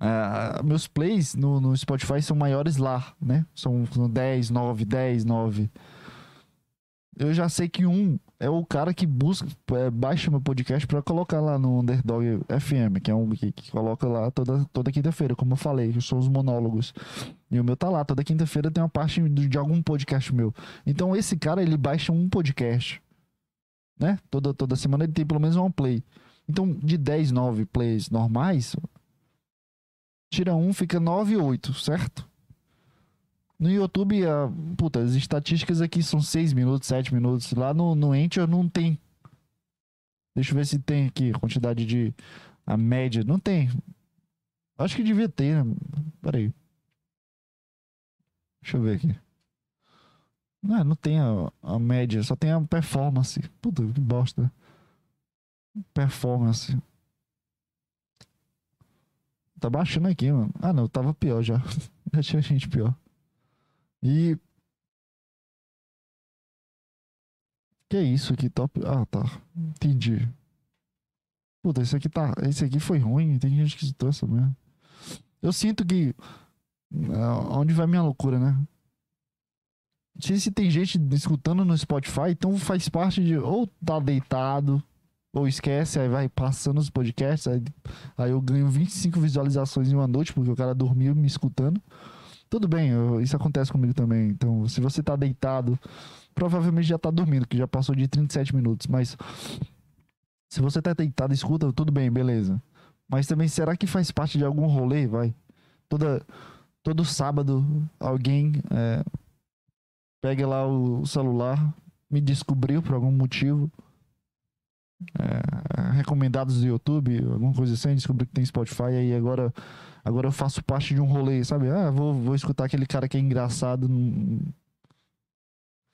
Uh, meus plays no, no Spotify são maiores lá, né? São, são 10, 9, 10, 9 eu já sei que um é o cara que busca, é, baixa meu podcast para colocar lá no Underdog FM, que é um que, que coloca lá toda, toda quinta-feira, como eu falei, que são os monólogos. E o meu tá lá, toda quinta-feira tem uma parte de, de, algum podcast meu. Então esse cara, ele baixa um podcast, né? Toda, toda semana ele tem pelo menos um play. Então, de 10, 9 plays normais, tira um, fica 9 e 8, certo? No YouTube, a, puta, as estatísticas aqui são 6 minutos, 7 minutos. Lá no, no Anchor não tem. Deixa eu ver se tem aqui a quantidade de. A média. Não tem. Acho que devia ter, né? Peraí. Deixa eu ver aqui. Não, não tem a, a média, só tem a performance. Puta, que bosta. Performance. Tá baixando aqui, mano. Ah, não, tava pior já. já tinha gente pior. E. Que é isso aqui, top. Ah, tá. Entendi. Puta, esse aqui tá. Esse aqui foi ruim. Tem gente que citou essa mesmo. Eu sinto que. Ah, onde vai minha loucura, né? Se, tem gente escutando no Spotify, então faz parte de. Ou tá deitado, ou esquece, aí vai passando os podcasts. Aí, aí eu ganho 25 visualizações em uma noite, porque o cara dormiu me escutando. Tudo bem, eu, isso acontece comigo também. Então, se você tá deitado, provavelmente já tá dormindo, que já passou de 37 minutos. Mas se você tá deitado, escuta, tudo bem, beleza. Mas também, será que faz parte de algum rolê, vai? Toda, todo sábado, alguém é, pega lá o celular, me descobriu por algum motivo. É, recomendados do YouTube, alguma coisa assim, descobri que tem Spotify, aí agora Agora eu faço parte de um rolê, sabe? Ah, vou, vou escutar aquele cara que é engraçado.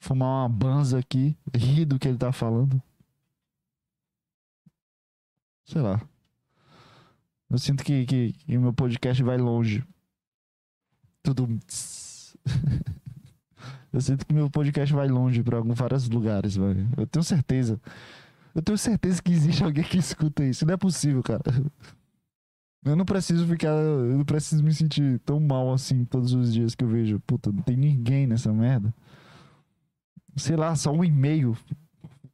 Fumar uma banza aqui, rir do que ele tá falando. Sei lá. Eu sinto que, que, que meu podcast vai longe. Tudo. eu sinto que meu podcast vai longe pra vários lugares, velho. Eu tenho certeza. Eu tenho certeza que existe alguém que escuta isso. Não é possível, cara. Eu não preciso ficar. Eu não preciso me sentir tão mal assim todos os dias que eu vejo. Puta, não tem ninguém nessa merda. Sei lá, só um e-mail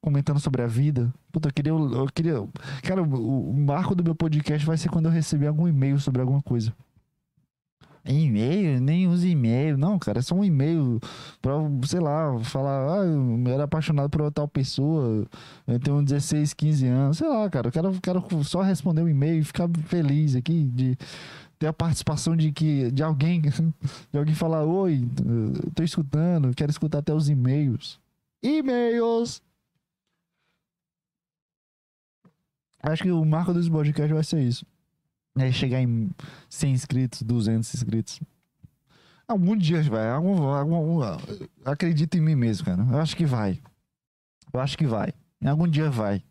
comentando sobre a vida. Puta, eu queria. Eu queria cara, o, o marco do meu podcast vai ser quando eu receber algum e-mail sobre alguma coisa. E-mail? Nem uso e-mail. Não, cara, é só um e-mail pra, sei lá, falar, ah, eu era apaixonado por tal pessoa, eu tenho 16, 15 anos, sei lá, cara, eu quero, quero só responder um e-mail e ficar feliz aqui de ter a participação de que de alguém, de alguém falar, oi, tô escutando, quero escutar até os e-mails. E-mails! Acho que o marco dos podcasts vai ser isso. É chegar em 100 inscritos, 200 inscritos. Algum dia vai. Algum, algum, acredito em mim mesmo, cara. Eu acho que vai. Eu acho que vai. Em algum dia vai.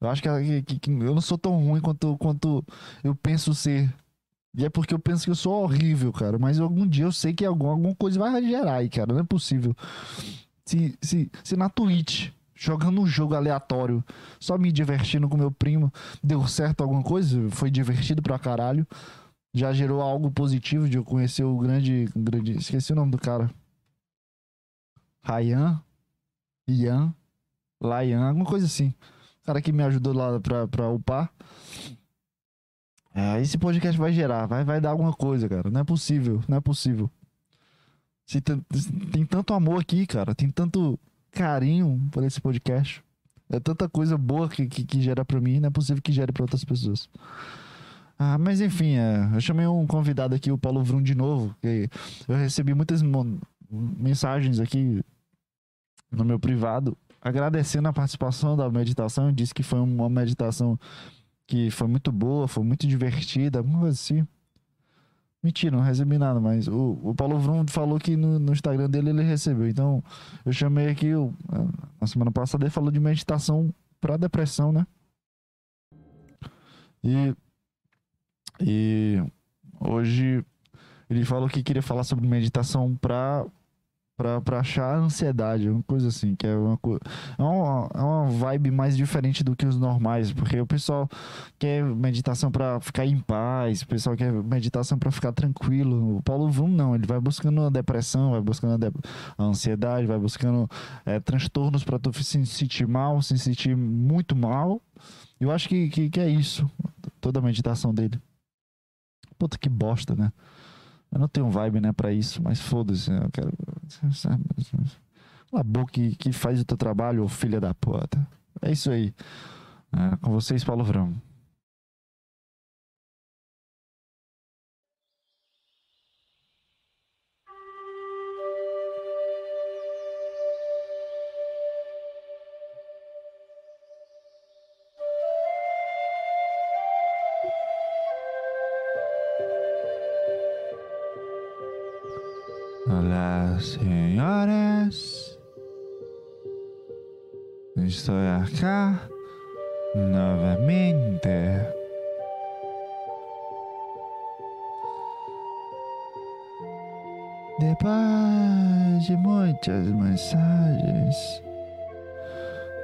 Eu acho que, que, que, eu não sou tão ruim quanto, quanto eu penso ser. E é porque eu penso que eu sou horrível, cara. Mas algum dia eu sei que algum, alguma coisa vai gerar aí, cara. Não é possível. Se, se, se na Twitch jogando um jogo aleatório, só me divertindo com meu primo. Deu certo alguma coisa? Foi divertido pra caralho. Já gerou algo positivo de eu conhecer o grande. grande esqueci o nome do cara. Ryan? Ian? Laian, alguma coisa assim. O cara que me ajudou lá pra, pra upar. É, esse podcast vai gerar, vai, vai dar alguma coisa, cara. Não é possível, não é possível. Se tem, tem tanto amor aqui, cara. Tem tanto carinho por esse podcast. É tanta coisa boa que, que, que gera pra mim, não é possível que gere pra outras pessoas. Ah, mas enfim, é, eu chamei um convidado aqui, o Paulo Vrum, de novo. Eu recebi muitas mensagens aqui no meu privado agradecendo a participação da meditação. Disse que foi uma meditação que foi muito boa, foi muito divertida, alguma coisa assim. Mentira, não recebi nada, mas o, o Paulo Vrum falou que no, no, Instagram dele ele recebeu. Então, eu chamei aqui, na semana passada ele falou de meditação para depressão, né? E, e hoje ele falou que queria falar sobre meditação para para achar ansiedade, uma coisa assim, que é uma, é uma, é uma vibe mais diferente do que os normais, porque o pessoal quer meditação para ficar em paz, o pessoal quer meditação para ficar tranquilo. O Paulo Vrum não, ele vai buscando a depressão, vai buscando a, a ansiedade, vai buscando é, transtornos para tu se sentir mal, se sentir muito mal. Eu acho que, que, que é isso, toda a meditação dele. Puta que bosta, né? Eu não tenho vibe, né, pra isso, mas foda-se, né? eu quero. Cala a boca que, que faz o teu trabalho, filha da puta. É isso aí. É, com vocês, Paulo Vrão. Estou aqui novamente. Depois de muitas mensagens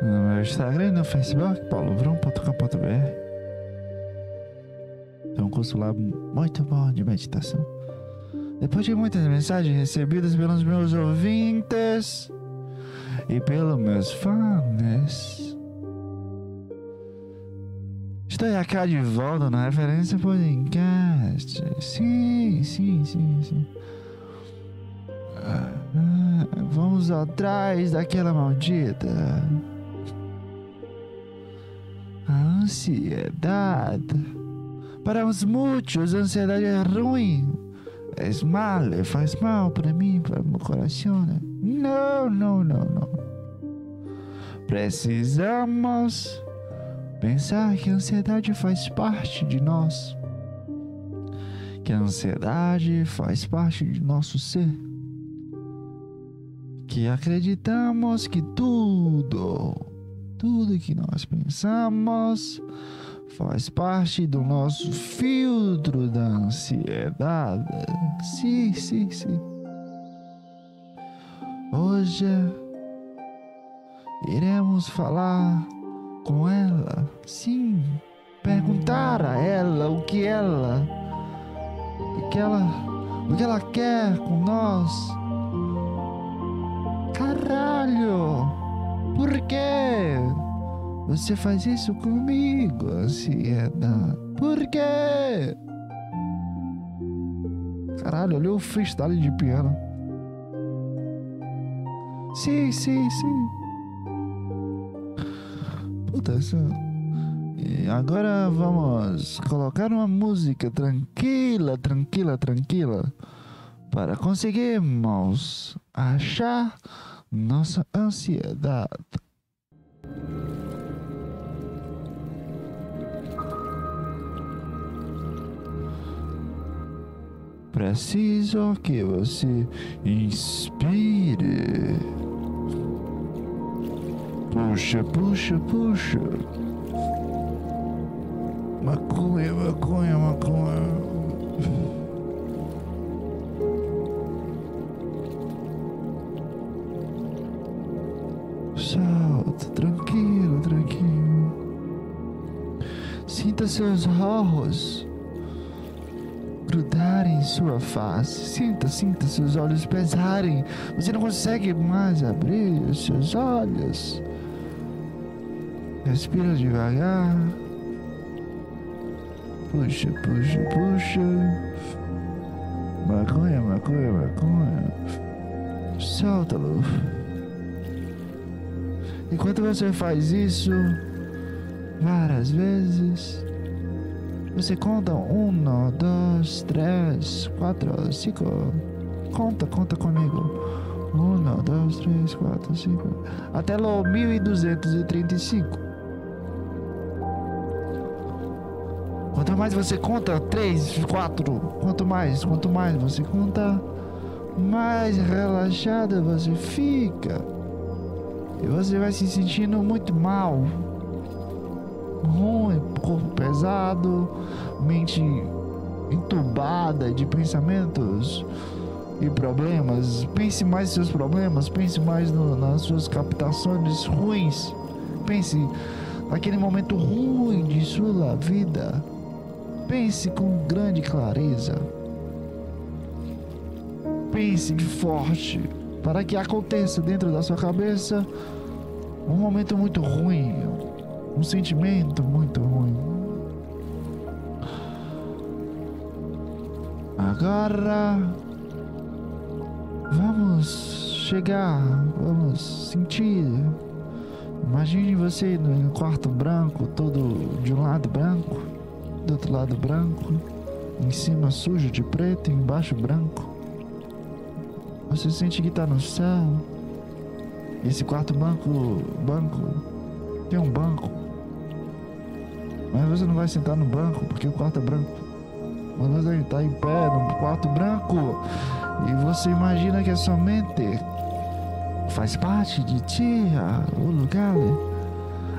no meu Instagram e no Facebook, paulovrum.com.br. Tem um curso lá muito bom de meditação. Depois de muitas mensagens recebidas pelos meus ouvintes e pelos meus fãs, estou aqui de volta na referência podcast. Sim, sim, sim, sim. Ah, vamos atrás daquela maldita. A ansiedade. Para os muitos, a ansiedade é ruim es mal, faz mal para mim, para meu coração. Né? Não, não, não, não. Precisamos pensar que a ansiedade faz parte de nós. Que a ansiedade faz parte de nosso ser. Que acreditamos que tudo, tudo que nós pensamos, faz parte do nosso filtro da ansiedade. Sim, sim, sim. Hoje iremos falar com ela, sim, perguntar a ela o que ela, o que ela, o que ela quer com nós. Caralho! Por quê? Você faz isso comigo, ansiedade. Por quê? Caralho, olha o freestyle de piano. Sim, sim, sim. Puta, isso... E agora vamos colocar uma música tranquila, tranquila, tranquila. Para conseguirmos achar nossa ansiedade. Preciso que você inspire. Puxa, puxa, puxa. Maconha, maconha, maconha. Solta, tranquilo, tranquilo. Sinta seus rorros grudarem em sua face. Sinta, sinta seus olhos pesarem. Você não consegue mais abrir os seus olhos. Respira devagar. Puxa, puxa, puxa. Maconha, maconha, maconha. Solta-lo. Enquanto você faz isso várias vezes, Você conta um, dois, três, quatro, cinco. Conta, conta comigo. Um, dois, três, quatro, cinco. Até lá 1235. Mais você conta, três, quatro. Quanto mais, quanto mais você conta, mais relaxada você fica. E você vai se sentindo muito mal. Ruim, corpo pesado, mente entubada de pensamentos e problemas. Pense mais nos seus problemas, pense mais no, nas suas captações ruins. Pense naquele momento ruim de sua vida. Pense com grande clareza. Pense forte para que aconteça dentro da sua cabeça um momento muito ruim, um sentimento muito ruim. Agora vamos chegar, vamos sentir. Imagine você no quarto branco, todo de um lado branco, do outro lado branco, em cima sujo de preto, embaixo branco. Você sente que está no céu. Esse quarto banco, banco, tem um banco. Mas você não vai sentar no banco porque o quarto é branco. Mas você está em pé no quarto branco e você imagina que a sua mente faz parte de ti, o lugar.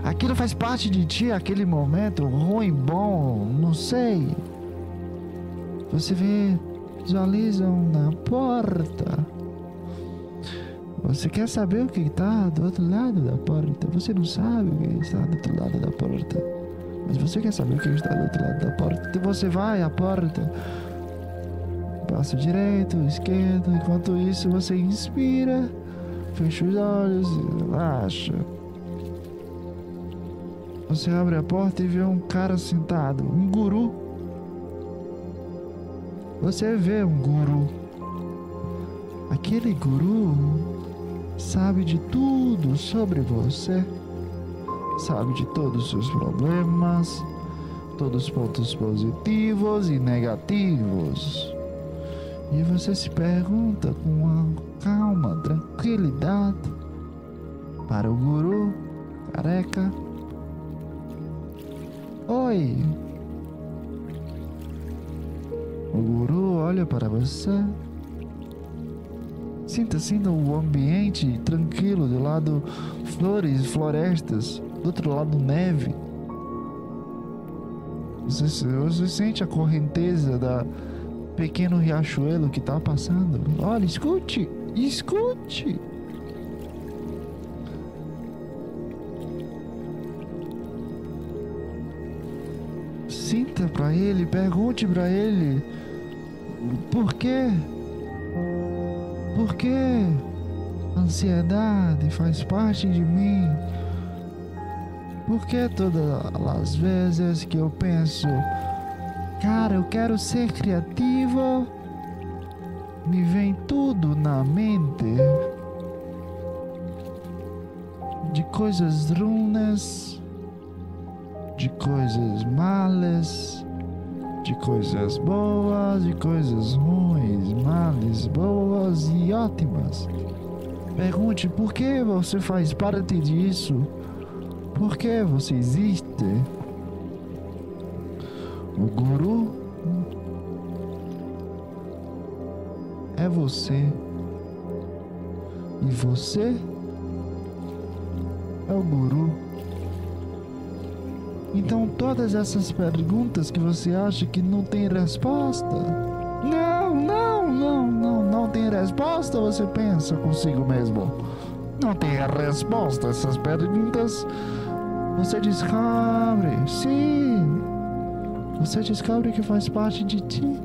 Aquilo faz parte de ti, aquele momento ruim, bom, não sei. Você vê, visualizam na porta você quer saber o que está do outro lado da porta. Você não sabe o que está do outro lado da porta. Mas você quer saber o que está do outro lado da porta. Então você vai à porta. Passo direito, esquerdo. Enquanto isso, você inspira. Fecha os olhos e relaxa. Você abre a porta e vê um cara sentado. Um guru. Você vê um guru. Aquele guru sabe de tudo sobre você, sabe de todos os seus problemas, todos os pontos positivos e negativos. E você se pergunta com uma calma, tranquilidade para o guru careca: Oi. O guru olha para você Sinta-se no ambiente tranquilo, do lado flores, florestas, do outro lado neve. Você, você sente a correnteza da pequeno riachuelo que está passando. Olha, escute, escute. Sinta para ele, pergunte para ele por quê? Porque a ansiedade faz parte de mim. Porque todas as vezes que eu penso, cara, eu quero ser criativo, me vem tudo na mente de coisas ruins, de coisas malas de coisas boas e coisas ruins, males, boas e ótimas. Pergunte por que você faz parte disso? Por que você existe? O guru é você. E você é o guru. Então, todas essas perguntas que você acha que não tem resposta, não, não, não, não, não tem resposta, você pensa consigo mesmo. Não tem resposta a essas perguntas. Você descobre, sim, você descobre que faz parte de ti.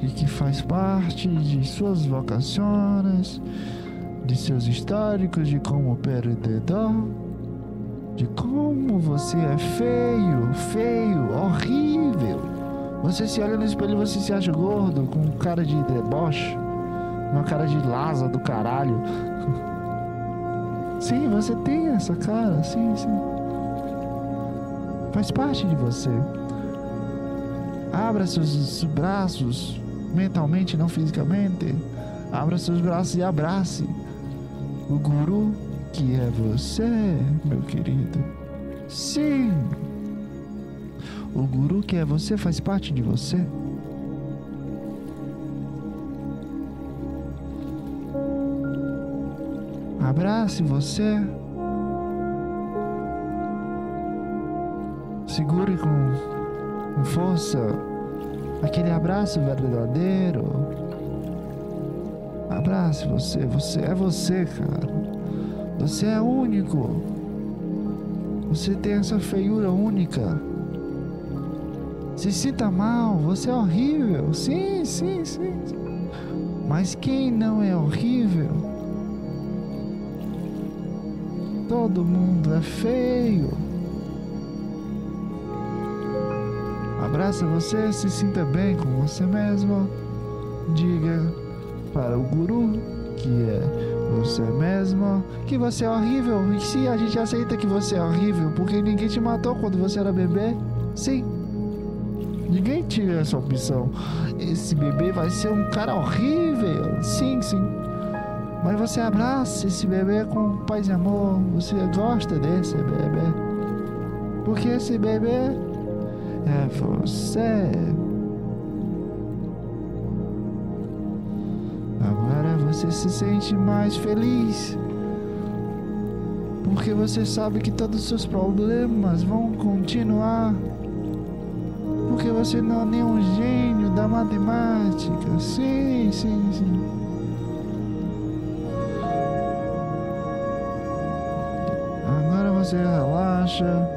E que faz parte de suas vocações, de seus históricos de como perdedor de como você é feio, feio, horrível. Você se olha no espelho e você se acha gordo, com cara de deboche, uma cara de lasa do caralho. Sim, você tem essa cara, sim, sim. faz parte de você. Abra seus braços, mentalmente, não fisicamente. Abra seus braços e abrace o guru que é você, meu querido. Sim, o guru que é você faz parte de você. Abrace você. Segure com, com força aquele abraço verdadeiro. Abrace você, você é você, cara. Você é único. Você tem essa feiura única. Se sinta mal, você é horrível. Sim, sim, sim. Mas quem não é horrível? Todo mundo é feio. Abraça você, se sinta bem com você mesmo. Diga para o guru que é você mesmo que você é horrível. E se a gente aceita que você é horrível, porque ninguém te matou quando você era bebê? Sim. Ninguém tira essa opção. Esse bebê vai ser um cara horrível. Sim, sim. Mas você abraça esse bebê com paz e amor. Você gosta desse bebê. Porque esse bebê é você. Você se sente mais feliz. Porque você sabe que todos os seus problemas vão continuar porque você não é nenhum gênio da matemática. Sim, sim, sim. Agora você relaxa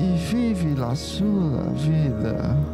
e vive a sua vida.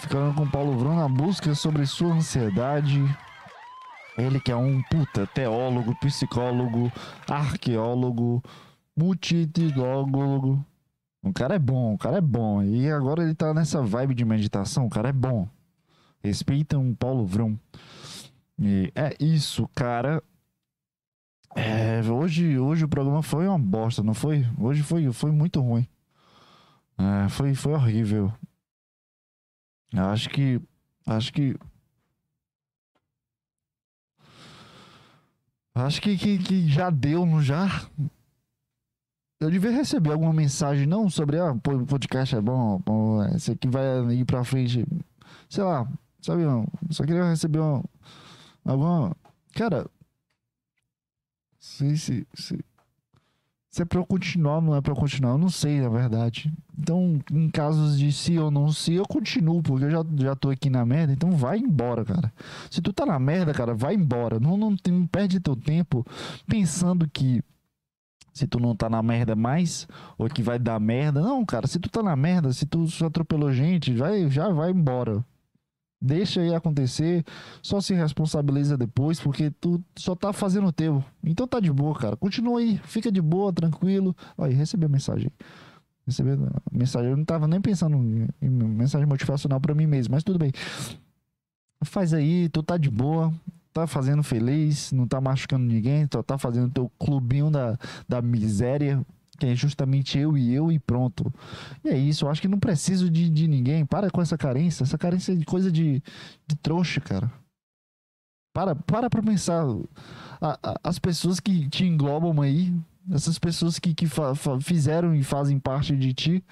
Ficando com Paulo Bruno na busca sobre sua ansiedade. Ele que é um puta teólogo, psicólogo, arqueólogo, multitilólogo. O cara é bom, o cara é bom. E agora ele tá nessa vibe de meditação, o cara é bom. Respeitam o Paulo Vrum. E é isso, cara. É, hoje, hoje o programa foi uma bosta, não foi? Hoje foi, foi muito ruim. É, foi, foi horrível. Eu acho que. Acho que. Acho que, que, que já deu, não já? Eu devia receber alguma mensagem, não sobre, ah, o podcast é bom, bom esse aqui vai ir pra frente. Sei lá, sabe, não. Só queria receber uma, alguma. Cara, se, se, se, se é pra eu continuar não é pra eu continuar, eu não sei, na verdade. Então, em casos de se ou não se, eu continuo, porque eu já, já tô aqui na merda, então vai embora, cara. Se tu tá na merda, cara, vai embora. Não, não, não perde teu tempo pensando que se tu não tá na merda mais, ou que vai dar merda. Não, cara, se tu tá na merda, se tu atropelou gente, vai, já vai embora. Deixa aí acontecer, só se responsabiliza depois, porque tu só tá fazendo o teu. Então tá de boa, cara. Continua aí, fica de boa, tranquilo. Olha, recebi a mensagem. Recebi a mensagem. Eu não tava nem pensando em mensagem motivacional para mim mesmo, mas tudo bem. Faz aí, tu tá de boa, tá fazendo feliz, não tá machucando ninguém, só tá fazendo teu clubinho da, da miséria que é justamente eu e eu e pronto. E é isso, eu acho que não preciso de, de ninguém. Para com essa carência, essa carência de coisa de, de trouxa, cara. Para, para pra pensar. A, a, as pessoas que te englobam aí, essas pessoas que, que fizeram e fazem parte de ti.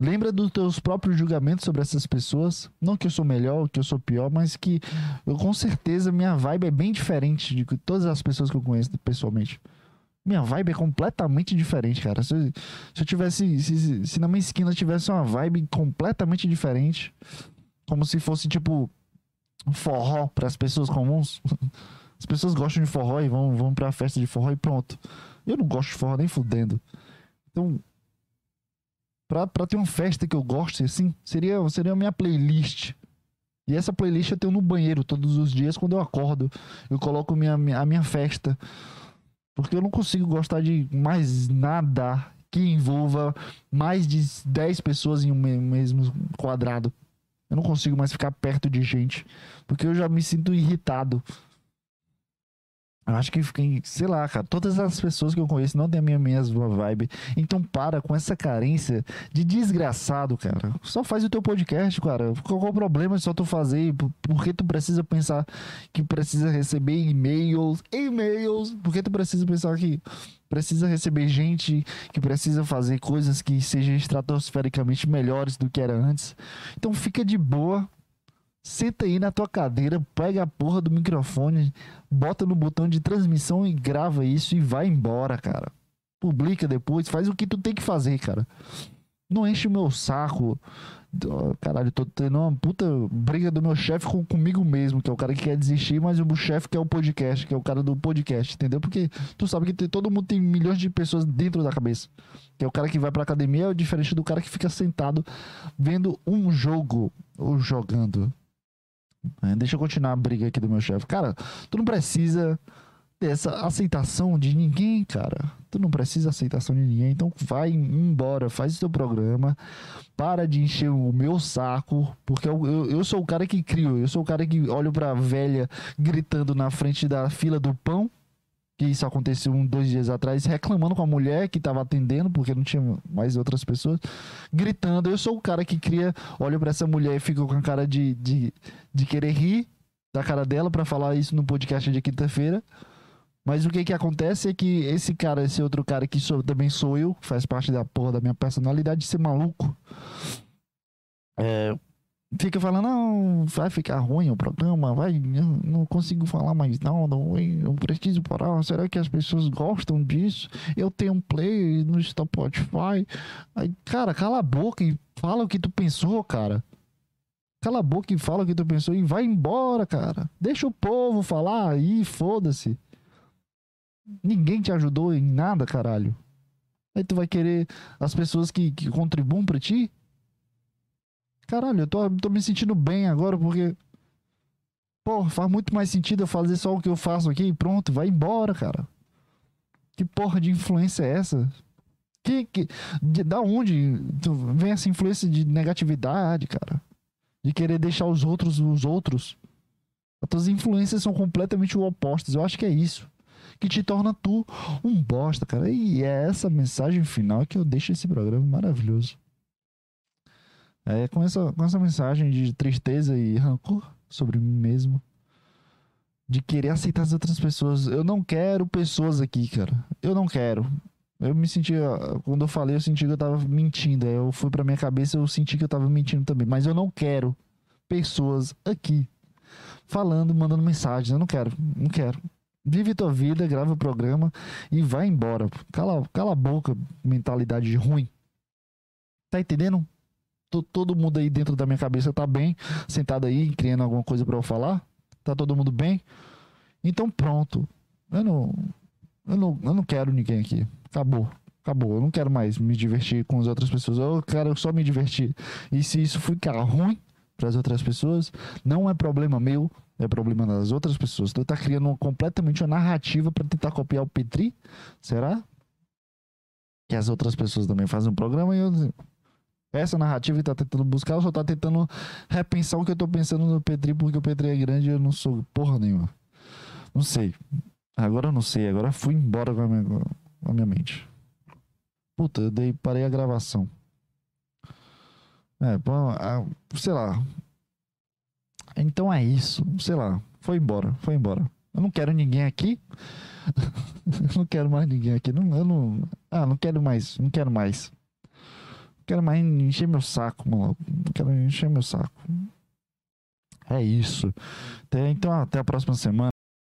Lembra dos teus próprios julgamentos sobre essas pessoas. Não que eu sou melhor, que eu sou pior, mas que eu com certeza minha vibe é bem diferente de todas as pessoas que eu conheço pessoalmente. Minha vibe é completamente diferente, cara. Se, se eu tivesse. Se, se na minha esquina tivesse uma vibe completamente diferente. Como se fosse tipo. Forró para as pessoas comuns. As pessoas gostam de forró e vão, vão pra festa de forró e pronto. Eu não gosto de forró nem fudendo. Então, pra, pra ter uma festa que eu goste, assim, seria, seria a minha playlist. E essa playlist eu tenho no banheiro todos os dias quando eu acordo. Eu coloco minha, a minha festa. Porque eu não consigo gostar de mais nada que envolva mais de 10 pessoas em um mesmo quadrado. Eu não consigo mais ficar perto de gente. Porque eu já me sinto irritado. Eu acho que fiquei, sei lá, cara, todas as pessoas que eu conheço não têm a minha mesma vibe. Então para com essa carência de desgraçado, cara. Só faz o teu podcast, cara. Qual o problema de só tu fazer? Por que tu precisa pensar que precisa receber e-mails? E-mails? Por que tu precisa pensar que precisa receber gente que precisa fazer coisas que sejam estratosfericamente melhores do que era antes? Então fica de boa, Senta aí na tua cadeira, pega a porra do microfone, bota no botão de transmissão e grava isso e vai embora, cara. Publica depois, faz o que tu tem que fazer, cara. Não enche o meu saco. Caralho, tô tendo uma puta briga do meu chefe com, comigo mesmo, que é o cara que quer desistir, mas o chefe que é o podcast, que é o cara do podcast, entendeu? Porque tu sabe que tem, todo mundo tem milhões de pessoas dentro da cabeça. Que é o cara que vai pra academia, é diferente do cara que fica sentado vendo um jogo ou jogando. É, deixa eu continuar a briga aqui do meu chefe. Cara, tu não precisa dessa aceitação de ninguém, cara. Tu não precisa aceitação de ninguém. Então vai embora, faz o teu programa. Para de encher o meu saco. Porque eu, eu, eu sou o cara que crio. Eu sou o cara que olho pra velha gritando na frente da fila do pão que isso aconteceu um, dois dias atrás, reclamando com a mulher que estava atendendo, porque não tinha mais outras pessoas, gritando. Eu sou o cara que cria, olha para essa mulher e fica com a cara de, de, de querer rir da cara dela para falar isso no podcast de quinta-feira. Mas o que que acontece é que esse cara, esse outro cara que sou, também sou eu, faz parte da porra da minha personalidade, de ser maluco. É, fica falando, não, vai ficar ruim o programa, vai, não consigo falar mais não, não eu preciso parar, será que as pessoas gostam disso? Eu tenho um play no Spotify. Aí, cara, cala a boca e fala o que tu pensou, cara. Cala a boca e fala o que tu pensou e vai embora, cara. Deixa o povo falar aí, foda-se. Ninguém te ajudou em nada, caralho. Aí tu vai querer as pessoas que, que contribuem pra ti? Caralho, eu tô, tô me sentindo bem agora porque. Porra, faz muito mais sentido eu fazer só o que eu faço aqui e pronto, vai embora, cara. Que porra de influência é essa? Que, que, de, da onde vem essa influência de negatividade, cara? De querer deixar os outros os outros. As tuas influências são completamente opostas. Eu acho que é isso. Que te torna tu um bosta, cara. E é essa mensagem final que eu deixo esse programa maravilhoso. É com essa, com essa mensagem de tristeza e rancor sobre mim mesmo. De querer aceitar as outras pessoas. Eu não quero pessoas aqui, cara. Eu não quero. Eu me senti. Quando eu falei, eu senti que eu tava mentindo. Eu fui pra minha cabeça, eu senti que eu tava mentindo também. Mas eu não quero pessoas aqui falando, mandando mensagens. Eu não quero. Não quero. Vive tua vida, grava o programa e vai embora. Cala, cala a boca, mentalidade ruim. Tá entendendo? Todo mundo aí dentro da minha cabeça tá bem, sentado aí, criando alguma coisa para eu falar? Tá todo mundo bem? Então pronto. Eu não, eu não, eu não quero ninguém aqui. Acabou. Acabou. Eu não quero mais me divertir com as outras pessoas. Eu quero só me divertir. E se isso ficar ruim para as outras pessoas, não é problema meu, é problema das outras pessoas. Então tá criando uma, completamente uma narrativa para tentar copiar o Petri. Será? Que as outras pessoas também fazem um programa e eu essa narrativa que tá tentando buscar, ou só tá tentando repensar o que eu tô pensando no Petri, porque o Petri é grande e eu não sou porra nenhuma. Não sei. Agora eu não sei, agora fui embora com a minha, com a minha mente. Puta, eu dei, parei a gravação. É, sei lá. Então é isso, sei lá. Foi embora, foi embora. Eu não quero ninguém aqui. eu não quero mais ninguém aqui. Não, eu não. Ah, não quero mais, não quero mais quero mais encher meu saco. Não quero encher meu saco. É isso. Então, até a próxima semana.